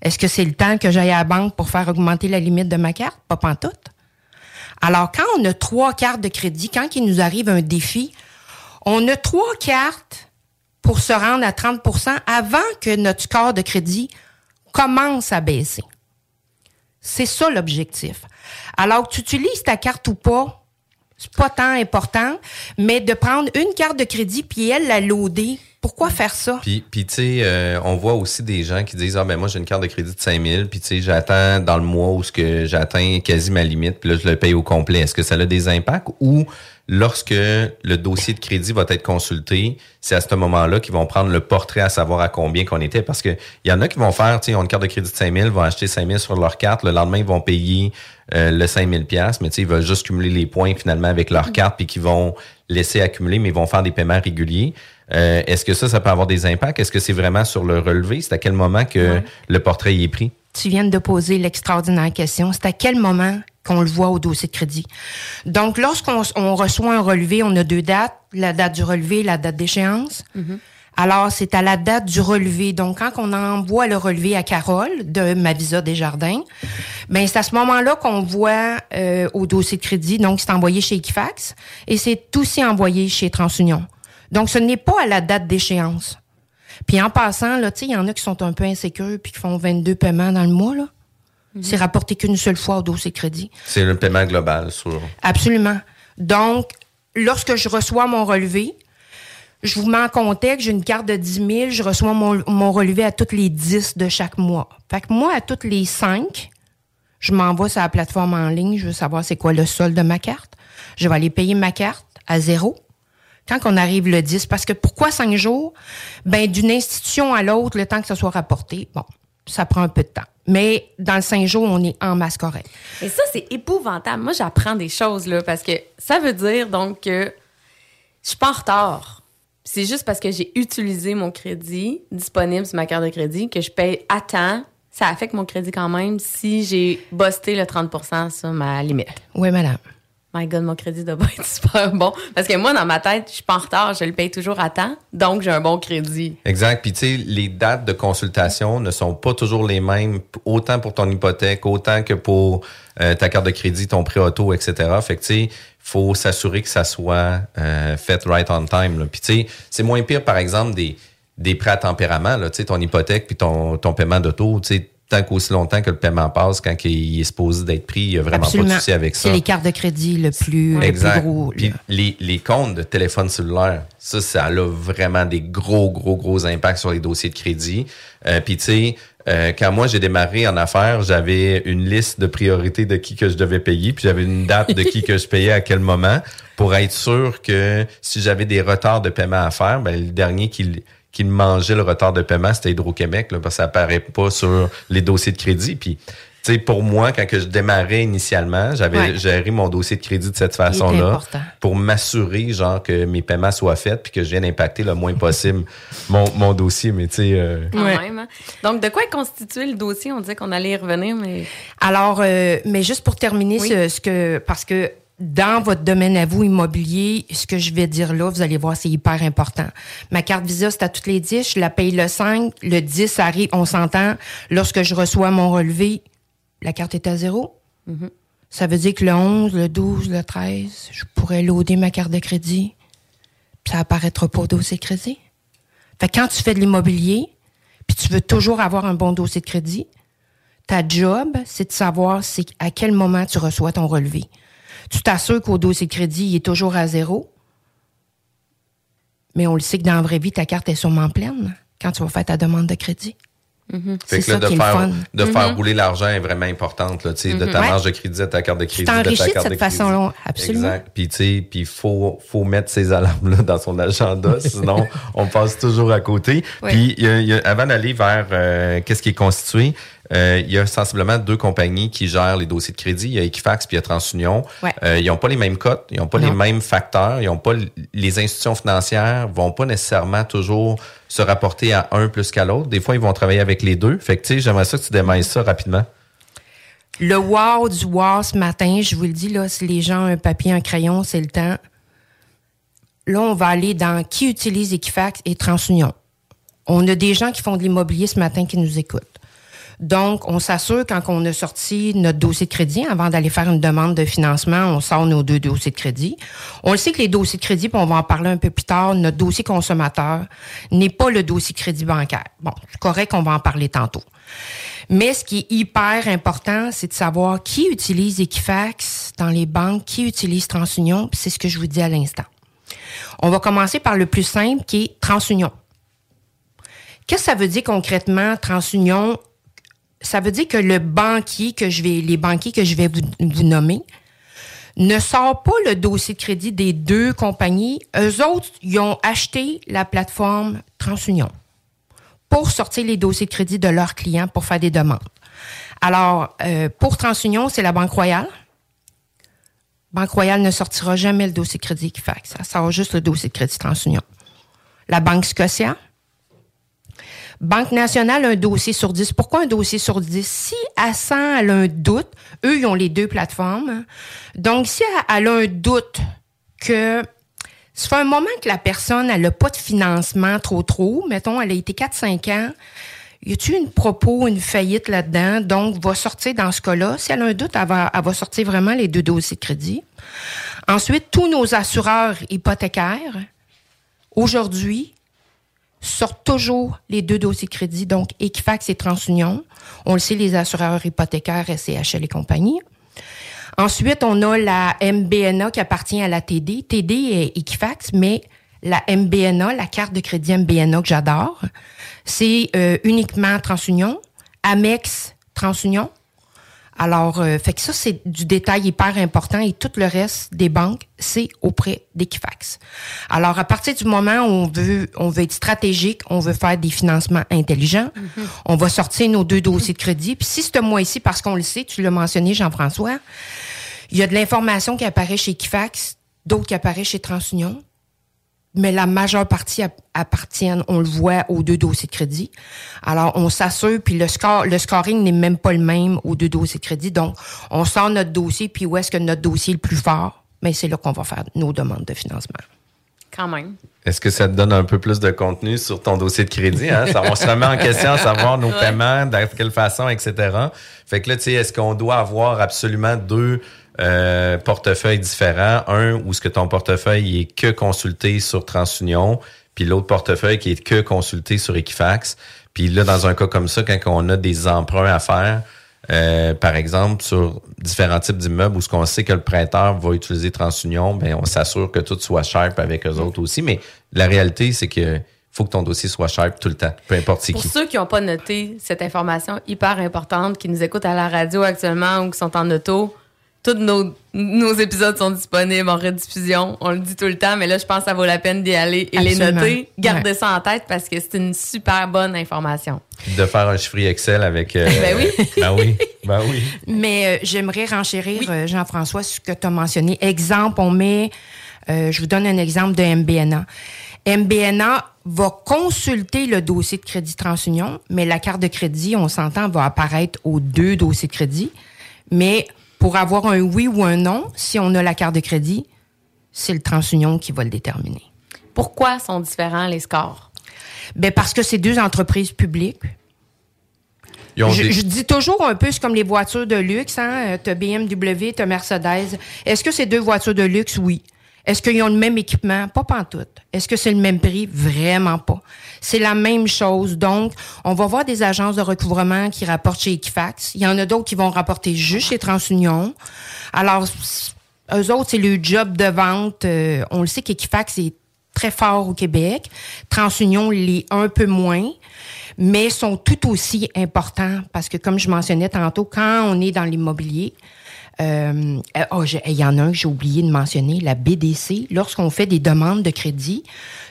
Est-ce que c'est le temps que j'aille à la banque pour faire augmenter la limite de ma carte? Pas pantoute. Alors, quand on a trois cartes de crédit, quand il nous arrive un défi, on a trois cartes pour se rendre à 30% avant que notre score de crédit commence à baisser. C'est ça l'objectif. Alors que tu utilises ta carte ou pas, c'est pas tant important, mais de prendre une carte de crédit puis elle la loader, pourquoi faire ça? Puis, puis tu sais, euh, on voit aussi des gens qui disent Ah, ben moi, j'ai une carte de crédit de 5000, puis tu sais, j'attends dans le mois où ce que j'atteins quasi ma limite, puis là, je le paye au complet. Est-ce que ça a des impacts? Ou lorsque le dossier de crédit va être consulté, c'est à ce moment-là qu'ils vont prendre le portrait à savoir à combien qu'on était? Parce que il y en a qui vont faire, tu sais, ils ont une carte de crédit de 5000, vont acheter 5000 sur leur carte, le lendemain, ils vont payer euh, le 5000 pièces mais tu sais, ils veulent juste cumuler les points finalement avec leur carte, puis qu'ils vont laisser accumuler, mais ils vont faire des paiements réguliers. Euh, Est-ce que ça, ça peut avoir des impacts? Est-ce que c'est vraiment sur le relevé? C'est à quel moment que le portrait y est pris? tu viens de poser l'extraordinaire question. C'est à quel moment qu'on le voit au dossier de crédit? Donc, lorsqu'on on reçoit un relevé, on a deux dates, la date du relevé et la date d'échéance. Alors, c'est à la date du relevé. Donc, quand on envoie le relevé à Carole de Mavisa Desjardins, ben c'est à ce moment-là qu'on voit euh, au dossier de crédit. Donc, c'est envoyé chez Equifax et c'est aussi envoyé chez TransUnion. Donc, ce n'est pas à la date d'échéance. Puis en passant, là, tu sais, il y en a qui sont un peu insécures puis qui font 22 paiements dans le mois, là. C'est rapporté qu'une seule fois au dossier de crédit. C'est le paiement global sur. Absolument. Donc, lorsque je reçois mon relevé, je vous mets en contexte, j'ai une carte de 10 000, je reçois mon, mon relevé à toutes les 10 de chaque mois. Fait que moi, à toutes les 5, je m'envoie sur la plateforme en ligne, je veux savoir c'est quoi le solde de ma carte. Je vais aller payer ma carte à zéro quand on arrive le 10. Parce que pourquoi 5 jours? Ben, d'une institution à l'autre, le temps que ça soit rapporté, bon, ça prend un peu de temps. Mais dans le 5 jours, on est en masse correcte. Et ça, c'est épouvantable. Moi, j'apprends des choses, là, parce que ça veut dire, donc, que je suis pas en retard. C'est juste parce que j'ai utilisé mon crédit disponible sur ma carte de crédit que je paye à temps. Ça affecte mon crédit quand même si j'ai busté le 30% sur ma limite. Oui, madame. My God, mon crédit doit pas être super bon. Parce que moi, dans ma tête, je suis pas en retard, je le paye toujours à temps, donc j'ai un bon crédit. Exact. Puis, tu sais, les dates de consultation ne sont pas toujours les mêmes, autant pour ton hypothèque, autant que pour euh, ta carte de crédit, ton prêt auto, etc. Fait que, tu sais, faut s'assurer que ça soit euh, fait right on time. Puis, tu sais, c'est moins pire, par exemple, des, des prêts à tempérament, tu sais, ton hypothèque puis ton, ton paiement d'auto, tu sais, tant qu'aussi longtemps que le paiement passe, quand il est supposé d'être pris, il n'y a vraiment pas de souci avec ça. C'est les cartes de crédit le plus, le plus Exact. gros. Puis les, les comptes de téléphone cellulaire, ça, ça a vraiment des gros, gros, gros impacts sur les dossiers de crédit. Euh, Puis tu sais, euh, quand moi j'ai démarré en affaires, j'avais une liste de priorités de qui que je devais payer, puis j'avais une date de qui que je payais à quel moment, pour être sûr que si j'avais des retards de paiement à faire, ben le dernier qui qui me mangeait le retard de paiement, c'était Hydro-Québec, là, parce que ça apparaît pas sur les dossiers de crédit. Puis, tu sais, pour moi, quand que je démarrais initialement, j'avais Ouais. géré mon dossier de crédit de cette façon-là important. pour m'assurer, genre, que mes paiements soient faits puis que je vienne impacter le moins possible mon, mon dossier. Mais, tu sais, euh, Quand même. hein. Donc, de quoi est constitué le dossier? On disait qu'on allait y revenir, mais. Alors, euh, mais juste pour terminer, Oui. ce, ce que parce que dans votre domaine à vous immobilier, ce que je vais dire là, vous allez voir, c'est hyper important. Ma carte Visa, c'est à toutes les 10, je la paye le 5, le 10 arrive, on s'entend. Lorsque je reçois mon relevé, la carte est à zéro. Ça veut dire que le 11, le 12, le 13, je pourrais loader ma carte de crédit, puis ça apparaîtra pas au dossier de crédit. Fait que quand tu fais de l'immobilier, puis tu veux toujours avoir un bon dossier de crédit, ta job, c'est de savoir à quel moment tu reçois ton relevé. Tu t'assures qu'au dossier de crédit, il est toujours à zéro. Mais on le sait que dans la vraie vie, ta carte est sûrement pleine quand tu vas faire ta demande de crédit. Fait C'est que là, ça de qui est le faire, fun. de faire Mhm. rouler l'argent est vraiment importante, là, tu de Mhm. ta Ouais. marge de crédit à ta carte de crédit. de ta t'enrichis de carte cette façon-là, absolument. Exact. Puis, tu sais, puis faut, faut mettre ces alarmes-là dans son agenda, sinon on passe toujours à côté. Ouais. Puis, il y a- il y a- avant d'aller vers euh, qu'est-ce qui est constitué, euh, il y a sensiblement deux compagnies qui gèrent les dossiers de crédit. Il y a Equifax puis il y a TransUnion. Ouais. Euh, ils n'ont pas les mêmes cotes, ils n'ont pas Non. les mêmes facteurs, ils ont pas les institutions financières vont pas nécessairement toujours se rapporter à un plus qu'à l'autre. Des fois, ils vont travailler avec les deux. Fait que tu sais, j'aimerais ça que tu démailles ça rapidement. Le wow du wow ce matin, je vous le dis, là, si les gens ont un papier, un crayon, c'est le temps. Là, on va aller dans qui utilise Equifax et TransUnion. On a des gens qui font de l'immobilier ce matin qui nous écoutent. Donc, on s'assure quand on a sorti notre dossier de crédit, avant d'aller faire une demande de financement, on sort nos deux dossiers de crédit. On le sait que les dossiers de crédit, puis on va en parler un peu plus tard, notre dossier consommateur n'est pas le dossier crédit bancaire. Bon, c'est correct, on va en parler tantôt. Mais ce qui est hyper important, c'est de savoir qui utilise Equifax dans les banques, qui utilise TransUnion, c'est ce que je vous dis à l'instant. On va commencer par le plus simple qui est TransUnion. Qu'est-ce que ça veut dire concrètement, TransUnion? Ça veut dire que je vais, les banquiers que je vais vous, vous nommer, ne sort pas le dossier de crédit des deux compagnies. Eux autres, ils ont acheté la plateforme TransUnion pour sortir les dossiers de crédit de leurs clients pour faire des demandes. Alors, euh, pour TransUnion, c'est la Banque Royale. Banque Royale ne sortira jamais le dossier de crédit Equifax. Ça sort juste le dossier de crédit TransUnion. La Banque Scotia. Banque nationale, un dossier sur 10. Pourquoi un dossier sur 10? Si sent, elle a un doute, eux, ils ont les deux plateformes. Donc, si elle, a un doute que ça fait un moment que la personne, elle n'a pas de financement trop trop, mettons, elle a été 4-5 ans, y a-tu une propos, une faillite là-dedans? Donc, va sortir dans ce cas-là. Si elle a un doute, elle va, elle va sortir vraiment les deux dossiers de crédit. Ensuite, tous nos assureurs hypothécaires, aujourd'hui, sortent toujours les deux dossiers de crédit, donc Equifax et TransUnion. On le sait, les assureurs hypothécaires, SCHL et compagnie. Ensuite, on a la MBNA qui appartient à la TD. TD est Equifax, mais la MBNA, la carte de crédit MBNA que j'adore, c'est euh, uniquement TransUnion, Amex TransUnion. Alors, euh, fait que ça, c'est du détail hyper important et tout le reste des banques, c'est auprès d'Equifax. Alors, à partir du moment où on veut, on veut être stratégique, on veut faire des financements intelligents, on va sortir nos deux dossiers de crédit. Puis si ce mois-ci, parce qu'on le sait, tu l'as mentionné, Jean-François, il y a de l'information qui apparaît chez Equifax, d'autres qui apparaissent chez TransUnion, mais la majeure partie app- appartiennent, on le voit, aux deux dossiers de crédit. Alors, on s'assure, puis le score, le scoring n'est même pas le même aux deux dossiers de crédit. Donc, on sort notre dossier, puis où est-ce que notre dossier est le plus fort? Mais c'est là qu'on va faire nos demandes de financement. Quand même. Est-ce que ça te donne un peu plus de contenu sur ton dossier de crédit? Hein? Ça, on se remet en question à savoir nos Ouais. paiements, de quelle façon, etc. Fait que là, tu sais, est-ce qu'on doit avoir absolument deux euh, portefeuilles différents? Un où ce que ton portefeuille est que consulté sur TransUnion, puis l'autre portefeuille qui est que consulté sur Equifax. Puis là, dans un cas comme ça, quand on a des emprunts à faire, euh, par exemple, sur différents types d'immeubles où ce qu'on sait que le prêteur va utiliser TransUnion, ben on s'assure que tout soit sharp avec eux autres aussi. Mais la réalité, c'est que faut que ton dossier soit sharp tout le temps, peu importe c'est Pour qui. ceux qui n'ont pas noté cette information hyper importante, qui nous écoutent à la radio actuellement ou qui sont en auto, tous nos, nos épisodes sont disponibles en rediffusion. On le dit tout le temps, mais là, je pense que ça vaut la peine d'y aller et Absolument. les noter. Gardez Ouais. ça en tête parce que c'est une super bonne information. De faire un chiffre Excel avec. euh, Ben oui. ben oui. Ben oui. Mais euh, j'aimerais renchérir, euh, Jean-François, sur ce que tu as mentionné. Exemple, on met, euh, je vous donne un exemple de MBNA. MBNA va consulter le dossier de crédit TransUnion, mais la carte de crédit, on s'entend, va apparaître aux deux dossiers de crédit. Mais pour avoir un oui ou un non, si on a la carte de crédit, c'est le TransUnion qui va le déterminer. Pourquoi sont différents les scores? Ben parce que c'est deux entreprises publiques. Je, des- je dis toujours un peu, c'est comme les voitures de luxe. Hein? Tu as BMW, tu as Mercedes. Est-ce que c'est deux voitures de luxe? Oui. Est-ce qu'ils ont le même équipement? Pas pantoute. Est-ce que c'est le même prix? Vraiment pas. C'est la même chose. Donc, on va voir des agences de recouvrement qui rapportent chez Equifax. Il y en a d'autres qui vont rapporter juste chez TransUnion. Alors, eux autres, c'est le job de vente. Euh, on le sait qu'Equifax est très fort au Québec. TransUnion l'est un peu moins, mais sont tout aussi importants parce que, comme je mentionnais tantôt, quand on est dans l'immobilier, euh, euh, oh, il y en a un que j'ai oublié de mentionner, la BDC. Lorsqu'on fait des demandes de crédit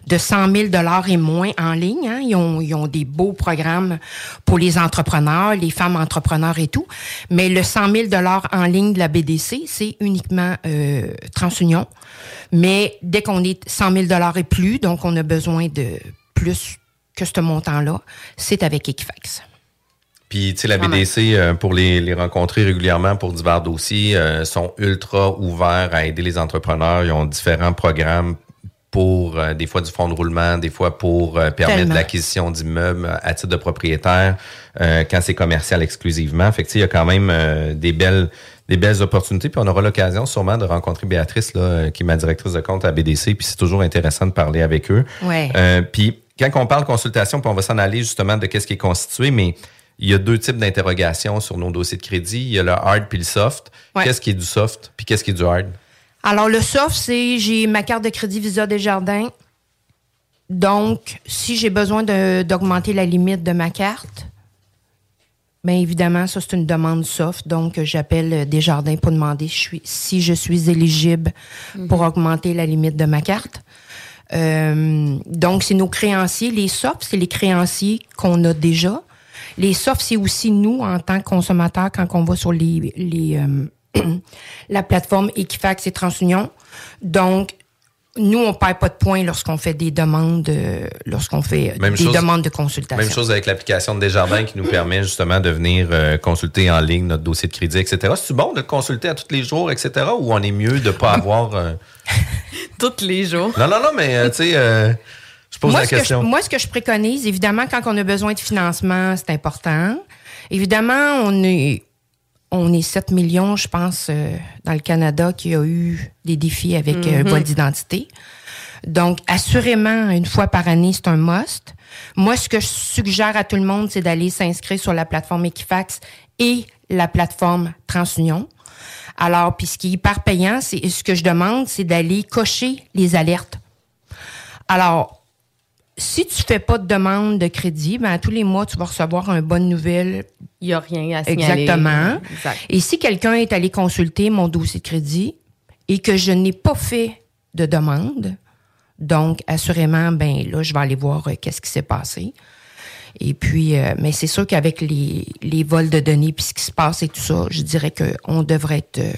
de 100 000 et moins en ligne, hein, ils, ont, ils ont des beaux programmes pour les entrepreneurs, les femmes entrepreneurs et tout. Mais le 100 000 en ligne de la BDC, c'est uniquement euh, TransUnion. Mais dès qu'on est 100 000 et plus, donc on a besoin de plus que ce montant-là, c'est avec Equifax. Puis, tu sais, la BDC, euh, pour les, les rencontrer régulièrement pour divers dossiers, euh, sont ultra ouverts à aider les entrepreneurs. Ils ont différents programmes pour euh, des fois du fonds de roulement, des fois pour euh, permettre Tellement. l'acquisition d'immeubles à titre de propriétaire euh, quand c'est commercial exclusivement. Fait que, il y a quand même des belles des belles opportunités. Puis on aura l'occasion sûrement de rencontrer Béatrice, là, qui est ma directrice de compte à BDC. Puis c'est toujours intéressant de parler avec eux. Ouais. Puis quand on parle consultation, puis on va s'en aller justement de qu'est-ce qui est constitué, mais il y a deux types d'interrogations sur nos dossiers de crédit. Il y a le hard puis le soft. Ouais. Qu'est-ce qui est du soft puis qu'est-ce qui est du hard? Alors, le soft, c'est j'ai ma carte de crédit Visa Desjardins. Donc, si j'ai besoin d'augmenter la limite de ma carte, bien évidemment, ça, c'est une demande soft. Donc, j'appelle euh, Desjardins pour demander si je suis, si je suis éligible pour augmenter la limite de ma carte. Euh, donc, c'est nos créanciers. Les softs, c'est les créanciers qu'on a déjà. Les softs, c'est aussi nous, en tant que consommateurs, quand on va sur les, les, euh, la plateforme Equifax et TransUnion. Donc, nous, on perd pas de points lorsqu'on fait des demandes, euh, lorsqu'on fait Même des chose- demandes de consultation. Même chose avec l'application de Desjardins qui nous permet justement de venir euh, consulter en ligne notre dossier de crédit, etc. C'est bon de le consulter à tous les jours, etc. Ou on est mieux de pas avoir... euh, Tous les jours. Non, non, non, mais euh, tu sais, euh, je pose moi, la ce que je, question. moi, ce que je préconise, évidemment, quand on a besoin de financement, c'est important. Évidemment, on est, on est 7 millions, je pense, euh, dans le Canada qui a eu des défis avec euh, Mhm. vol d'identité. Donc, assurément, une fois par année, c'est un must. Moi, ce que je suggère à tout le monde, c'est d'aller s'inscrire sur la plateforme Equifax et la plateforme TransUnion. Alors, puis ce qui est hyper payant, c'est ce que je demande, c'est d'aller cocher les alertes. Alors, si tu fais pas de demande de crédit, ben, tous les mois, tu vas recevoir une bonne nouvelle. Il n'y a rien à signaler. Exactement. Exact. Et si quelqu'un est allé consulter mon dossier de crédit et que je n'ai pas fait de demande, donc assurément, ben là, je vais aller voir euh, qu'est-ce qui s'est passé. Et puis, euh, mais c'est sûr qu'avec les, les vols de données puis ce qui se passe et tout ça, je dirais qu'on devrait être euh,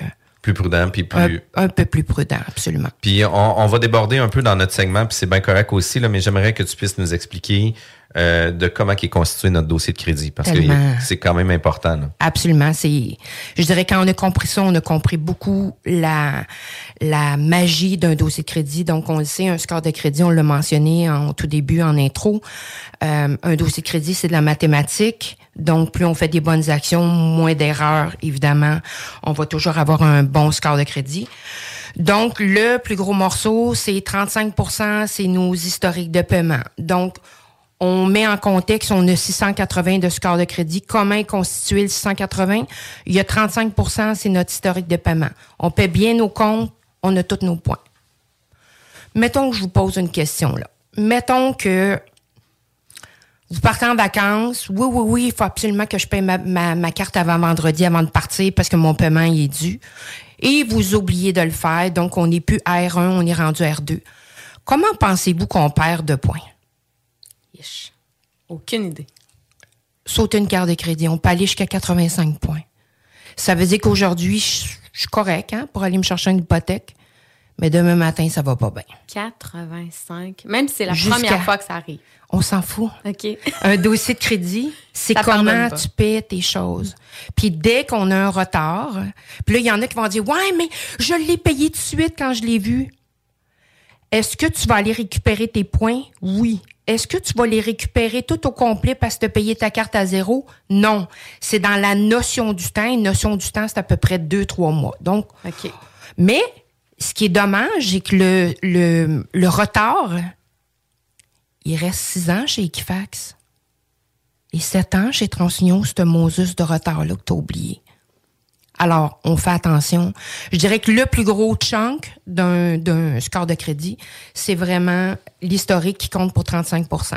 Plus prudent, puis un, plus... un peu plus prudent, absolument. Puis on, on va déborder un peu dans notre segment, puis c'est bien correct aussi, là, mais j'aimerais que tu puisses nous expliquer euh, de comment est constitué notre dossier de crédit parce que c'est quand même important. là. Absolument. C'est, je dirais, quand on a compris ça, on a compris beaucoup la, la magie d'un dossier de crédit. Donc, on le sait, un score de crédit, on l'a mentionné en tout début, en intro. Euh, un dossier de crédit, c'est de la mathématique. Donc, plus on fait des bonnes actions, moins d'erreurs, évidemment. On va toujours avoir un bon score de crédit. Donc, le plus gros morceau, c'est 35% c'est nos historiques de paiement. Donc, on met en contexte, on a 680 de score de crédit. Comment est constitué le 680? Il y a 35% c'est notre historique de paiement. On paie bien nos comptes, on a tous nos points. Mettons que je vous pose une question, là. Mettons que vous partez en vacances. Oui, oui, oui, il faut absolument que je paye ma, carte avant vendredi, avant de partir, parce que mon paiement est dû. Et vous oubliez de le faire, donc on n'est plus R1, on est rendu R2. Comment pensez-vous qu'on perd de points? Aucune idée. sauter une carte de crédit. On peut aller jusqu'à 85 points. Ça veut dire qu'aujourd'hui, je suis correct hein, pour aller me chercher une hypothèque, mais demain matin, ça va pas bien. 85. Même si c'est la première fois que ça arrive. On s'en fout. OK. Un dossier de crédit, c'est comment tu paies tes choses. Puis dès qu'on a un retard, puis là, il y en a qui vont dire Ouais, mais je l'ai payé tout de suite quand je l'ai vu. Est-ce que tu vas aller récupérer tes points? Oui. Est-ce que tu vas les récupérer tout au complet parce que tu as payé ta carte à zéro? Non. C'est dans la notion du temps. Une notion du temps, c'est à peu près deux, trois mois. Donc, OK. mais ce qui est dommage, c'est que le, le, le retard, il reste six ans chez Equifax. Et sept ans chez Transunion, ce Moses de retard-là que tu as oublié. Alors, on fait attention. Je dirais que le plus gros chunk d'un score de crédit, c'est vraiment l'historique qui compte pour 35%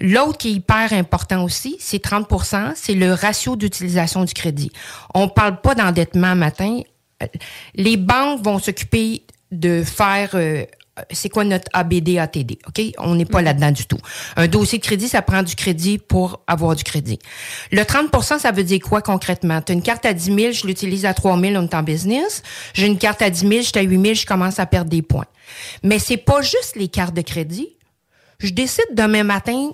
L'autre qui est hyper important aussi, c'est 30% c'est le ratio d'utilisation du crédit. On parle pas d'endettement matin. Euh, Les banques vont s'occuper de faire euh, c'est quoi notre ABD ATD, OK? On n'est pas là-dedans du tout. Un dossier de crédit, ça prend du crédit pour avoir du crédit. Le 30% ça veut dire quoi concrètement? Tu as une carte à 10 000, je l'utilise à 3 000, on est en business. J'ai une carte à 10 000, j'étais à 8 000, je commence à perdre des points. Mais c'est pas juste les cartes de crédit. Je décide demain matin,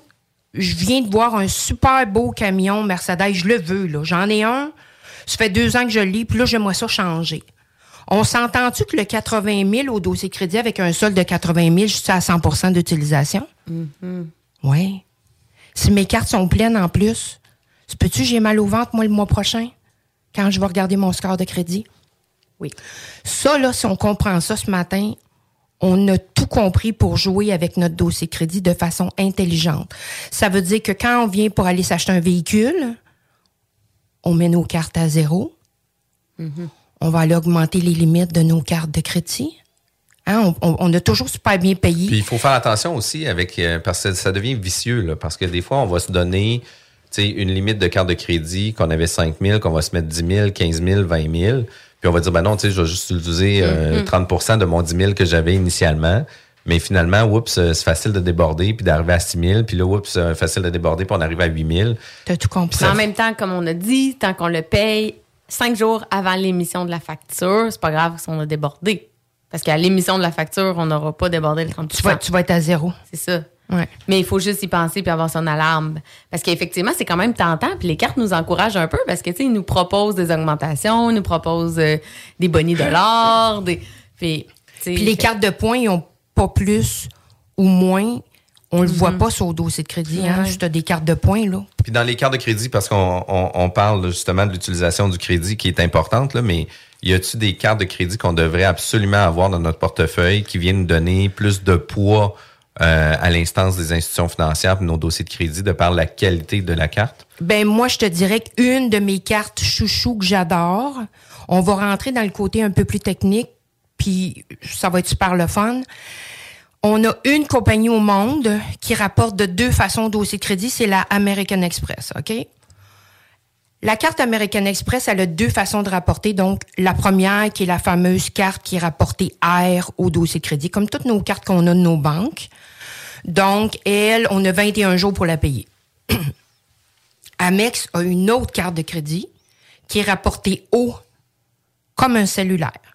je viens de voir un super beau camion Mercedes, je le veux, là. J'en ai un. Ça fait deux ans que je le lis, puis là, j'aimerais ça changer. On s'entend-tu que le 80 000 au dossier crédit avec un solde de 80 000, je suis à 100% d'utilisation? Mhm. Oui. Si mes cartes sont pleines en plus, peux-tu j'ai mal au ventre, moi, le mois prochain, quand je vais regarder mon score de crédit? Oui. Ça, là, si on comprend ça ce matin, on a tout compris pour jouer avec notre dossier crédit de façon intelligente. Ça veut dire que quand on vient pour aller s'acheter un véhicule, on met nos cartes à zéro. On va aller augmenter les limites de nos cartes de crédit. Hein, on, on- a toujours super bien payé. Puis il faut faire attention aussi avec euh, parce que ça devient vicieux là, parce que des fois on va se donner tu sais, une limite de carte de crédit qu'on avait 5 000, qu'on va se mettre 10 000, 15 000, 20 000, puis on va dire ben non, tu sais, je vais juste utiliser euh, Mhm. 30% de mon 10 000 que j'avais initialement. Mais finalement, oups, euh, c'est facile de déborder puis d'arriver à 6 000, puis là, oups, euh, facile de déborder puis on arrive à 8 000. T'as tout compris. En même temps, comme on a dit, tant qu'on le paye cinq jours avant l'émission de la facture, c'est pas grave si on a débordé. Parce qu'à l'émission de la facture, on n'aura pas débordé le 30 Tu vas, tu vas être à zéro. C'est ça. Ouais. Mais il faut juste y penser puis avoir son alarme. Parce qu'effectivement, c'est quand même tentant. Puis les cartes nous encouragent un peu parce que, ils nous proposent des augmentations, ils nous proposent euh, des bonnies de l'or. Des... Puis, les fait- cartes de points, ils n'ont pas plus ou moins. On le voit pas sur le dossier de crédit. Hein? Ouais. Juste des cartes de points, là. Puis dans les cartes de crédit, parce qu'on on, on parle justement de l'utilisation du crédit qui est importante, là, mais y a-t-il des cartes de crédit qu'on devrait absolument avoir dans notre portefeuille qui viennent nous donner plus de poids euh, à l'instance des institutions financières pour nos dossiers de crédit de par la qualité de la carte? Ben moi, je te dirais qu'une de mes cartes chouchou que j'adore, on va rentrer dans le côté un peu plus technique, puis ça va être super le fun. On a une compagnie au monde qui rapporte de deux façons dossier de crédit, c'est la American Express, OK? La carte American Express, elle a deux façons de rapporter. Donc, la première, qui est la fameuse carte qui est rapportée R au dossier de crédit, comme toutes nos cartes qu'on a de nos banques. Donc, elle, on a 21 jours pour la payer. Amex a une autre carte de crédit qui est rapportée haut comme un cellulaire.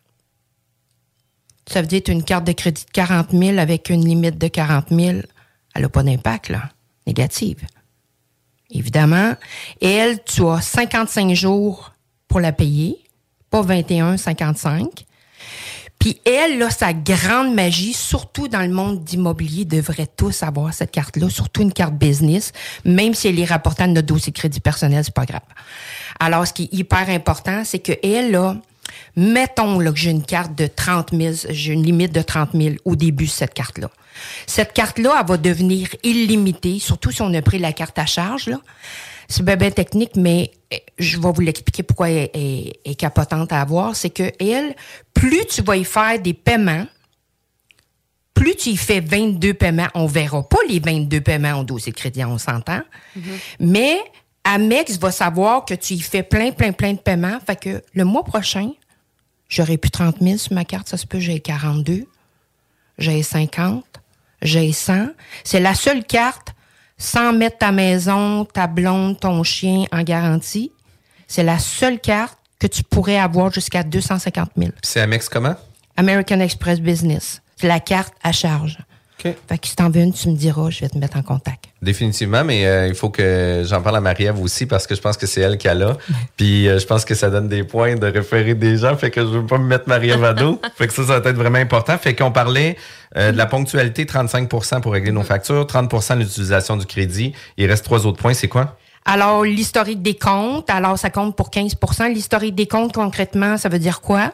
Ça veut dire une carte de crédit de 40 000 avec une limite de 40 000. Elle n'a pas d'impact, là. négative. Évidemment, elle, tu as 55 jours pour la payer, pas 21, 55. Puis elle, là, sa grande magie, surtout dans le monde d'immobilier, devrait tous avoir cette carte-là, surtout une carte business, même si elle est rapportée à notre dossier crédit personnel, c'est pas grave. Alors, ce qui est hyper important, c'est que elle, là, mettons là, que j'ai une carte de 30 000, j'ai une limite de 30 000 au début de cette carte-là. Cette carte-là, elle va devenir illimitée, surtout si on a pris la carte à charge, là. C'est bien, bien technique, mais eh, je vais vous l'expliquer pourquoi elle est, capotante à avoir. C'est que elle, plus tu vas y faire des paiements, plus tu y fais 22 paiements, on verra pas les 22 paiements au dossier de crédit, on s'entend. Mais Amex va savoir que tu y fais plein, plein, plein de paiements. Fait que le mois prochain, j'aurai plus 30 000 sur ma carte. Ça se peut, j'ai 42, j'ai 50, j'ai 100. C'est la seule carte sans mettre ta maison, ta blonde, ton chien en garantie. C'est la seule carte que tu pourrais avoir jusqu'à 250 000. C'est Amex comment? American Express Business. C'est la carte à charge. Fait que si t'en veux une, tu me diras, je vais te mettre en contact. Définitivement, mais euh, il faut que j'en parle à Marie-Ève aussi parce que je pense que c'est elle qui a là. Puis euh, je pense que ça donne des points de référer des gens, fait que je veux pas me mettre Marie-Ève à dos. fait que ça, ça va être vraiment important. Fait qu'on parlait euh, de la ponctualité, 35% pour régler nos factures, 30 de l'utilisation du crédit. Il reste trois autres points, c'est quoi? Alors, l'historique des comptes, alors ça compte pour 15% L'historique des comptes, concrètement, ça veut dire quoi?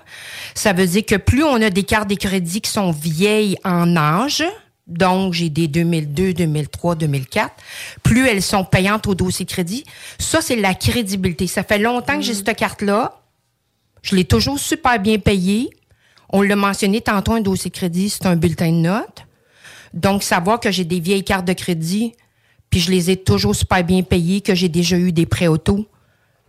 Ça veut dire que plus on a des cartes de crédit qui sont vieilles en âge, donc j'ai des 2002, 2003, 2004, plus elles sont payantes au dossier crédit. Ça, c'est la crédibilité. Ça fait longtemps que j'ai cette carte-là. Je l'ai toujours super bien payée. On l'a mentionné tantôt, un dossier crédit, c'est un bulletin de notes. Donc, savoir que j'ai des vieilles cartes de crédit, puis je les ai toujours super bien payées, que j'ai déjà eu des prêts auto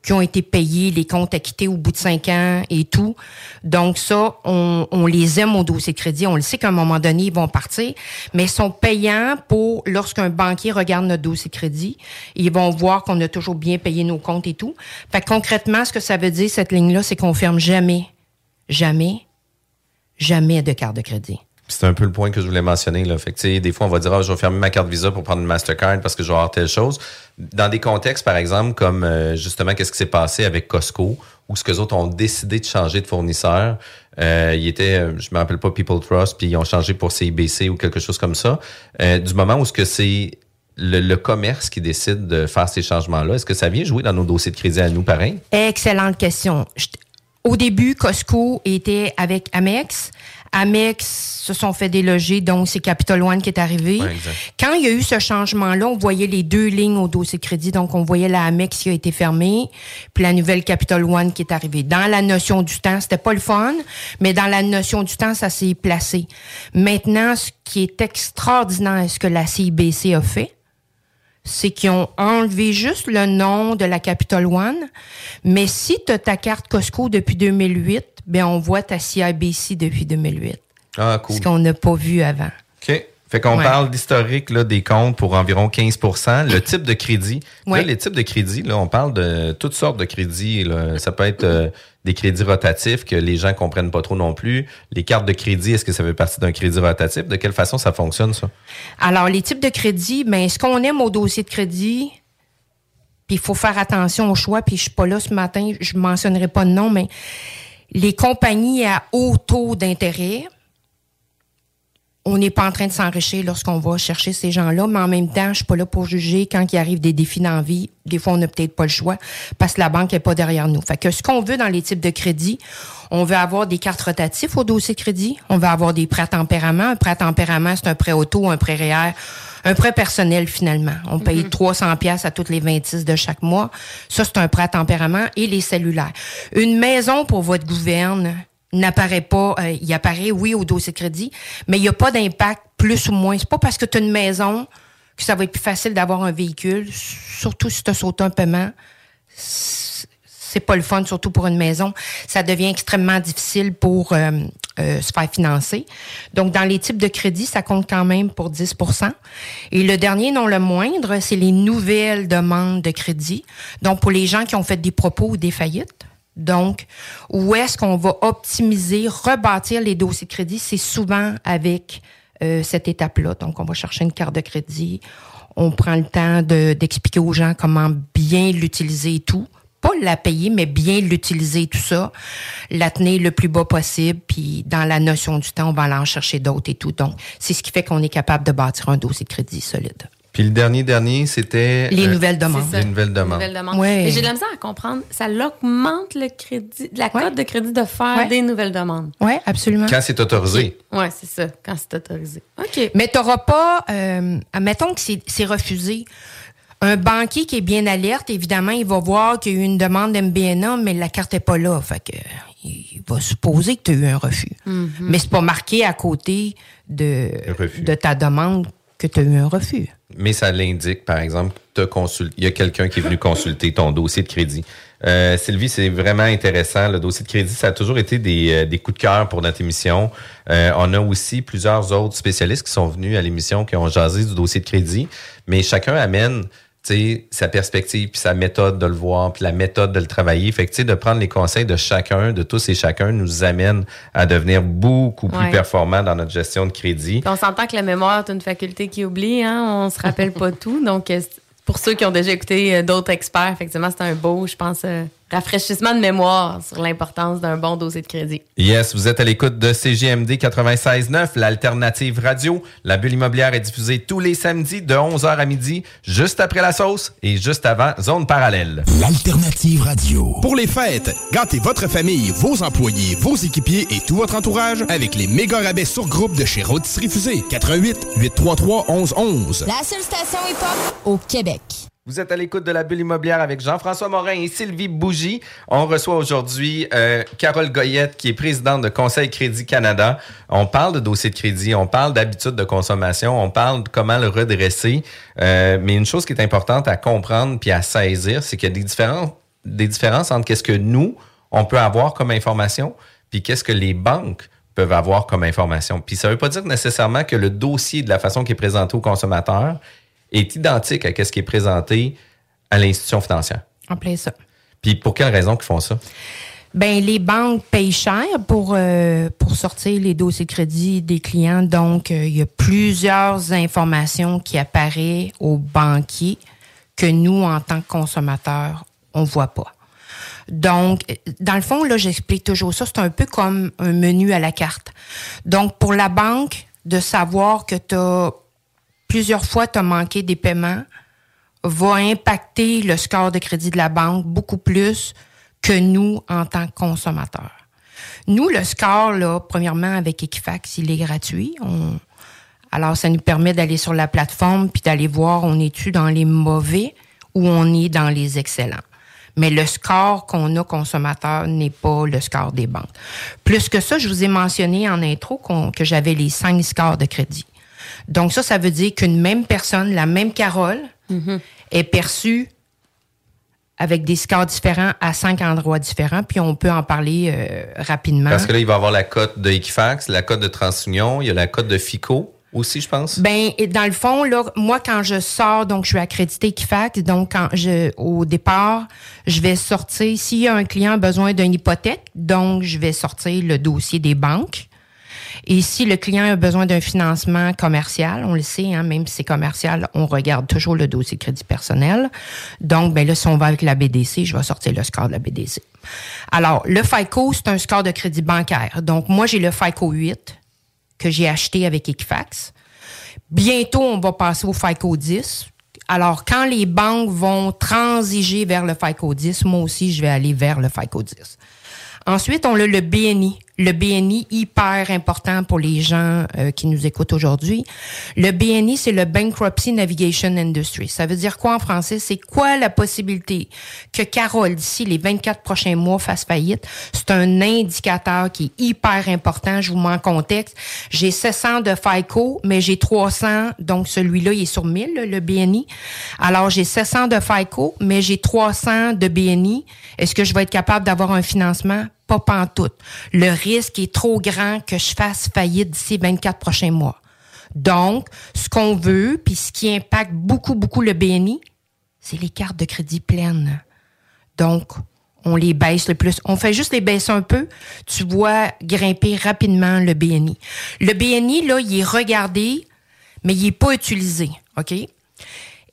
qui ont été payés, les comptes acquittés au bout de cinq ans et tout. Donc ça, on, les aime au dossier crédit. On le sait qu'à un moment donné, ils vont partir, mais ils sont payants pour lorsqu'un banquier regarde notre dossier crédit, ils vont voir qu'on a toujours bien payé nos comptes et tout. Fait que concrètement, ce que ça veut dire, cette ligne-là, c'est qu'on ferme jamais, jamais, jamais de carte de crédit. C'est un peu le point que je voulais mentionner. Là. Fait que, des fois, on va dire, ah, je vais fermer ma carte Visa pour prendre une Mastercard parce que je vais avoir telle chose. Dans des contextes, par exemple, comme euh, justement, qu'est-ce qui s'est passé avec Costco, où ce que les autres ont décidé de changer de fournisseur. Euh, il était, euh, je me rappelle pas, People Trust, puis ils ont changé pour CIBC ou quelque chose comme ça. Euh, du moment où ce que c'est le, le commerce qui décide de faire ces changements-là, est-ce que ça vient jouer dans nos dossiers de crédit à nous, pareil? Excellente question. Au début, Costco était avec Amex. Amex se sont fait déloger, donc c'est Capital One qui est arrivé. Ouais. Quand il y a eu ce changement-là, on voyait les deux lignes au dossier de crédit. Donc, on voyait la Amex qui a été fermée, puis la nouvelle Capital One qui est arrivée. Dans la notion du temps, c'était pas le fun, mais dans la notion du temps, ça s'est placé. Maintenant, ce qui est extraordinaire, ce que la CIBC a fait, c'est qu'ils ont enlevé juste le nom de la Capital One. Mais si tu as ta carte Costco depuis 2008, ben on voit ta CIBC depuis 2008. Ah, cool. Ce qu'on n'a pas vu avant. OK. Fait qu'on Ouais. parle d'historique là, des comptes pour environ 15% Le type de crédit. Ouais. Là, les types de crédits, là, on parle de toutes sortes de crédits. là. Ça peut être euh, des crédits rotatifs que les gens comprennent pas trop non plus. Les cartes de crédit, est-ce que ça fait partie d'un crédit rotatif? De quelle façon ça fonctionne, ça? Alors, les types de crédits, ben, ce qu'on aime au dossier de crédit, puis il faut faire attention au choix, puis je suis pas là ce matin, je mentionnerai pas de nom, mais les compagnies à haut taux d'intérêt, on n'est pas en train de s'enrichir lorsqu'on va chercher ces gens-là, mais en même temps, je suis pas là pour juger quand il arrive des défis dans la vie. Des fois, on n'a peut-être pas le choix parce que la banque est pas derrière nous. Fait que ce qu'on veut dans les types de crédits, on veut avoir des cartes rotatives au dossier crédit. On veut avoir des prêts à tempérament. Un prêt à tempérament, c'est un prêt auto, un prêt REER, un prêt personnel finalement. On paye 300 pièces à toutes les 26 de chaque mois. Ça, c'est un prêt à tempérament et les cellulaires. Une maison pour votre gouverne n'apparaît pas, euh, il apparaît, oui, au dossier de crédit, mais il n'y a pas d'impact plus ou moins. C'est pas parce que tu as une maison que ça va être plus facile d'avoir un véhicule, surtout si tu as sauté un paiement. C'est pas le fun, surtout pour une maison. Ça devient extrêmement difficile pour euh, euh, se faire financer. Donc, dans les types de crédits, ça compte quand même pour 10% Et le dernier, non le moindre, c'est les nouvelles demandes de crédit. Donc, pour les gens qui ont fait des propos ou des faillites. Donc, où est-ce qu'on va optimiser, rebâtir les dossiers de crédit? C'est souvent avec euh, cette étape-là. Donc, on va chercher une carte de crédit, On prend le temps de- d'expliquer aux gens comment bien l'utiliser et tout. Pas la payer, mais bien l'utiliser, tout ça. La tenir le plus bas possible, puis dans la notion du temps, on va aller en chercher d'autres et tout. Donc, c'est ce qui fait qu'on est capable de bâtir un dossier de crédit solide. Puis le dernier, dernier, c'était... Les euh, nouvelles demandes. Les nouvelles demandes. Ouais. Mais j'ai de la misère à comprendre. Ça augmente le crédit, la cote de crédit de faire Ouais. des nouvelles demandes. Oui, absolument. Quand c'est autorisé. Oui, c'est ça, quand c'est autorisé. OK. Mais tu n'auras pas, euh, admettons que c'est c'est refusé. Un banquier qui est bien alerte, évidemment, il va voir qu'il y a eu une demande d'MBNA, mais la carte n'est pas là. Fait que, il va supposer que tu as eu un refus. Mhm. Mais c'est pas marqué à côté de, de ta demande que tu as eu un refus. Mais ça l'indique, par exemple, consul- il y a quelqu'un qui est venu consulter ton dossier de crédit. Euh, Sylvie, c'est vraiment intéressant. Le dossier de crédit, ça a toujours été des, euh, des coups de cœur pour notre émission. Euh, on a aussi plusieurs autres spécialistes qui sont venus à l'émission qui ont jasé du dossier de crédit, mais chacun amène sa perspective, puis sa méthode de le voir, puis la méthode de le travailler. Fait que, tu sais, de prendre les conseils de chacun, de tous et chacun, nous amène à devenir beaucoup plus Ouais. performants dans notre gestion de crédit. Puis on s'entend que la mémoire est une faculté qui oublie, hein? on se rappelle pas tout. Donc, pour ceux qui ont déjà écouté euh, d'autres experts, effectivement, c'est un beau, je pense, euh, rafraîchissement de mémoire sur l'importance d'un bon dossier de crédit. Yes, vous êtes à l'écoute de CGMD 96.9, l'alternative radio. La bulle immobilière est diffusée tous les samedis de 11h à midi, juste après la sauce et juste avant Zone Parallèle. L'alternative radio. Pour les fêtes, gâtez votre famille, vos employés, vos équipiers et tout votre entourage avec les méga rabais sur groupe de chez Rôtisserie Fusée. 88 833 1111. La seule station hip-hop au Québec. Vous êtes à l'écoute de la bulle immobilière avec Jean-François Morin et Sylvie Bougie. On reçoit aujourd'hui euh, Carole Goyette, qui est présidente de Conseil Crédit Canada. On parle de dossier de crédit, on parle d'habitudes de consommation, on parle de comment le redresser. Euh, mais une chose qui est importante à comprendre puis à saisir, c'est qu'il y a des différences, des différences entre qu'est-ce que nous, on peut avoir comme information, puis qu'est-ce que les banques peuvent avoir comme information. Puis ça veut pas dire nécessairement que le dossier de la façon qui est présenté au consommateur est identique à ce qui est présenté à l'institution financière. En plein ça. Puis pour quelles raisons qu'ils font ça? Ben les banques payent cher pour euh, pour sortir les dossiers de crédit des clients. Donc euh, il y a plusieurs informations qui apparaissent aux banquiers que nous en tant que consommateurs on voit pas. Donc, dans le fond, là, j'explique toujours ça. C'est un peu comme un menu à la carte. Donc, pour la banque, de savoir que tu as plusieurs fois tu as manqué des paiements va impacter le score de crédit de la banque beaucoup plus que nous en tant que consommateurs. Nous, le score, là, premièrement, avec Equifax, il est gratuit. Alors, ça nous permet d'aller sur la plateforme puis d'aller voir on est-tu dans les mauvais ou on est dans les excellents. Mais le score qu'on a consommateur n'est pas le score des banques. Plus que ça, je vous ai mentionné en intro que j'avais les cinq scores de crédit. Donc ça, ça veut dire qu'une même personne, la même Carole, est perçue avec des scores différents à cinq endroits différents, puis on peut en parler euh, rapidement. Parce que là, il va y avoir la cote de Equifax, la cote de TransUnion, il y a la cote de FICO aussi, je pense. Ben, dans le fond, là, moi, quand je sors, donc je suis accrédité Equifax, donc quand je, au départ, je vais sortir, s'il y a un client a besoin d'une hypothèque, donc je vais sortir le dossier des banques. Et si le client a besoin d'un financement commercial, on le sait, hein, même si c'est commercial, on regarde toujours le dossier de crédit personnel. Donc, ben là, si on va avec la BDC, je vais sortir le score de la BDC. Alors, le FICO, c'est un score de crédit bancaire. Donc, moi, j'ai le FICO 8 que j'ai acheté avec Equifax. Bientôt, on va passer au FICO 10. Alors, quand les banques vont transiger vers le FICO 10, moi aussi, je vais aller vers le FICO 10. Ensuite, on a le BNI. Le BNI, hyper important pour les gens euh, qui nous écoutent aujourd'hui. Le BNI, c'est le Bankruptcy Navigation Industry. Ça veut dire quoi en français? C'est quoi la possibilité que Carole, d'ici les 24 prochains mois, fasse faillite? C'est un indicateur qui est hyper important. Je vous mets en contexte. J'ai 700 de FICO, mais j'ai 300, donc celui-là, il est sur 1000, là, le BNI. Alors, j'ai 700 de FICO, mais j'ai 300 de BNI. Est-ce que je vais être capable d'avoir un financement? Pas pantoute. Le risque est trop grand que je fasse faillite d'ici 24 prochains mois. Donc, ce qu'on veut, puis ce qui impacte beaucoup, beaucoup le BNI, c'est les cartes de crédit pleines. Donc, on les baisse le plus. On fait juste les baisser un peu, tu vois grimper rapidement le BNI. Le BNI, là, il est regardé, mais il n'est pas utilisé, OK?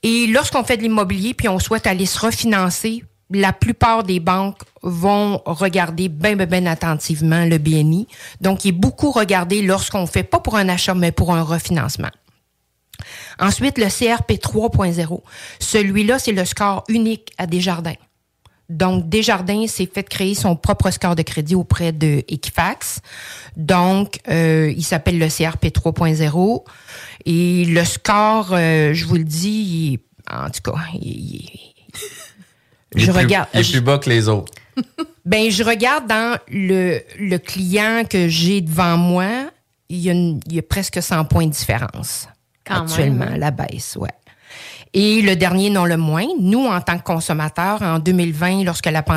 Et lorsqu'on fait de l'immobilier puis on souhaite aller se refinancer, la plupart des banques vont regarder bien, bien, bien attentivement le BNI. Donc, il est beaucoup regardé lorsqu'on fait, pas pour un achat, mais pour un refinancement. Ensuite, le CRP 3.0. Celui-là, c'est le score unique à Desjardins. Donc, Desjardins s'est fait créer son propre score de crédit auprès de Equifax. Donc, euh, il s'appelle le CRP 3.0. Et le score, euh, je vous le dis, il en tout cas, il- il- je plus- regarde. Il est je- plus bas que les autres. ben, je regarde dans le, le client que j'ai devant moi, il y, a une- il y a presque 100 points de différence Quand actuellement, même, hein? la baisse, ouais. Et le dernier, non le moins, nous, en tant que consommateurs, en 2020, lorsque la pandémie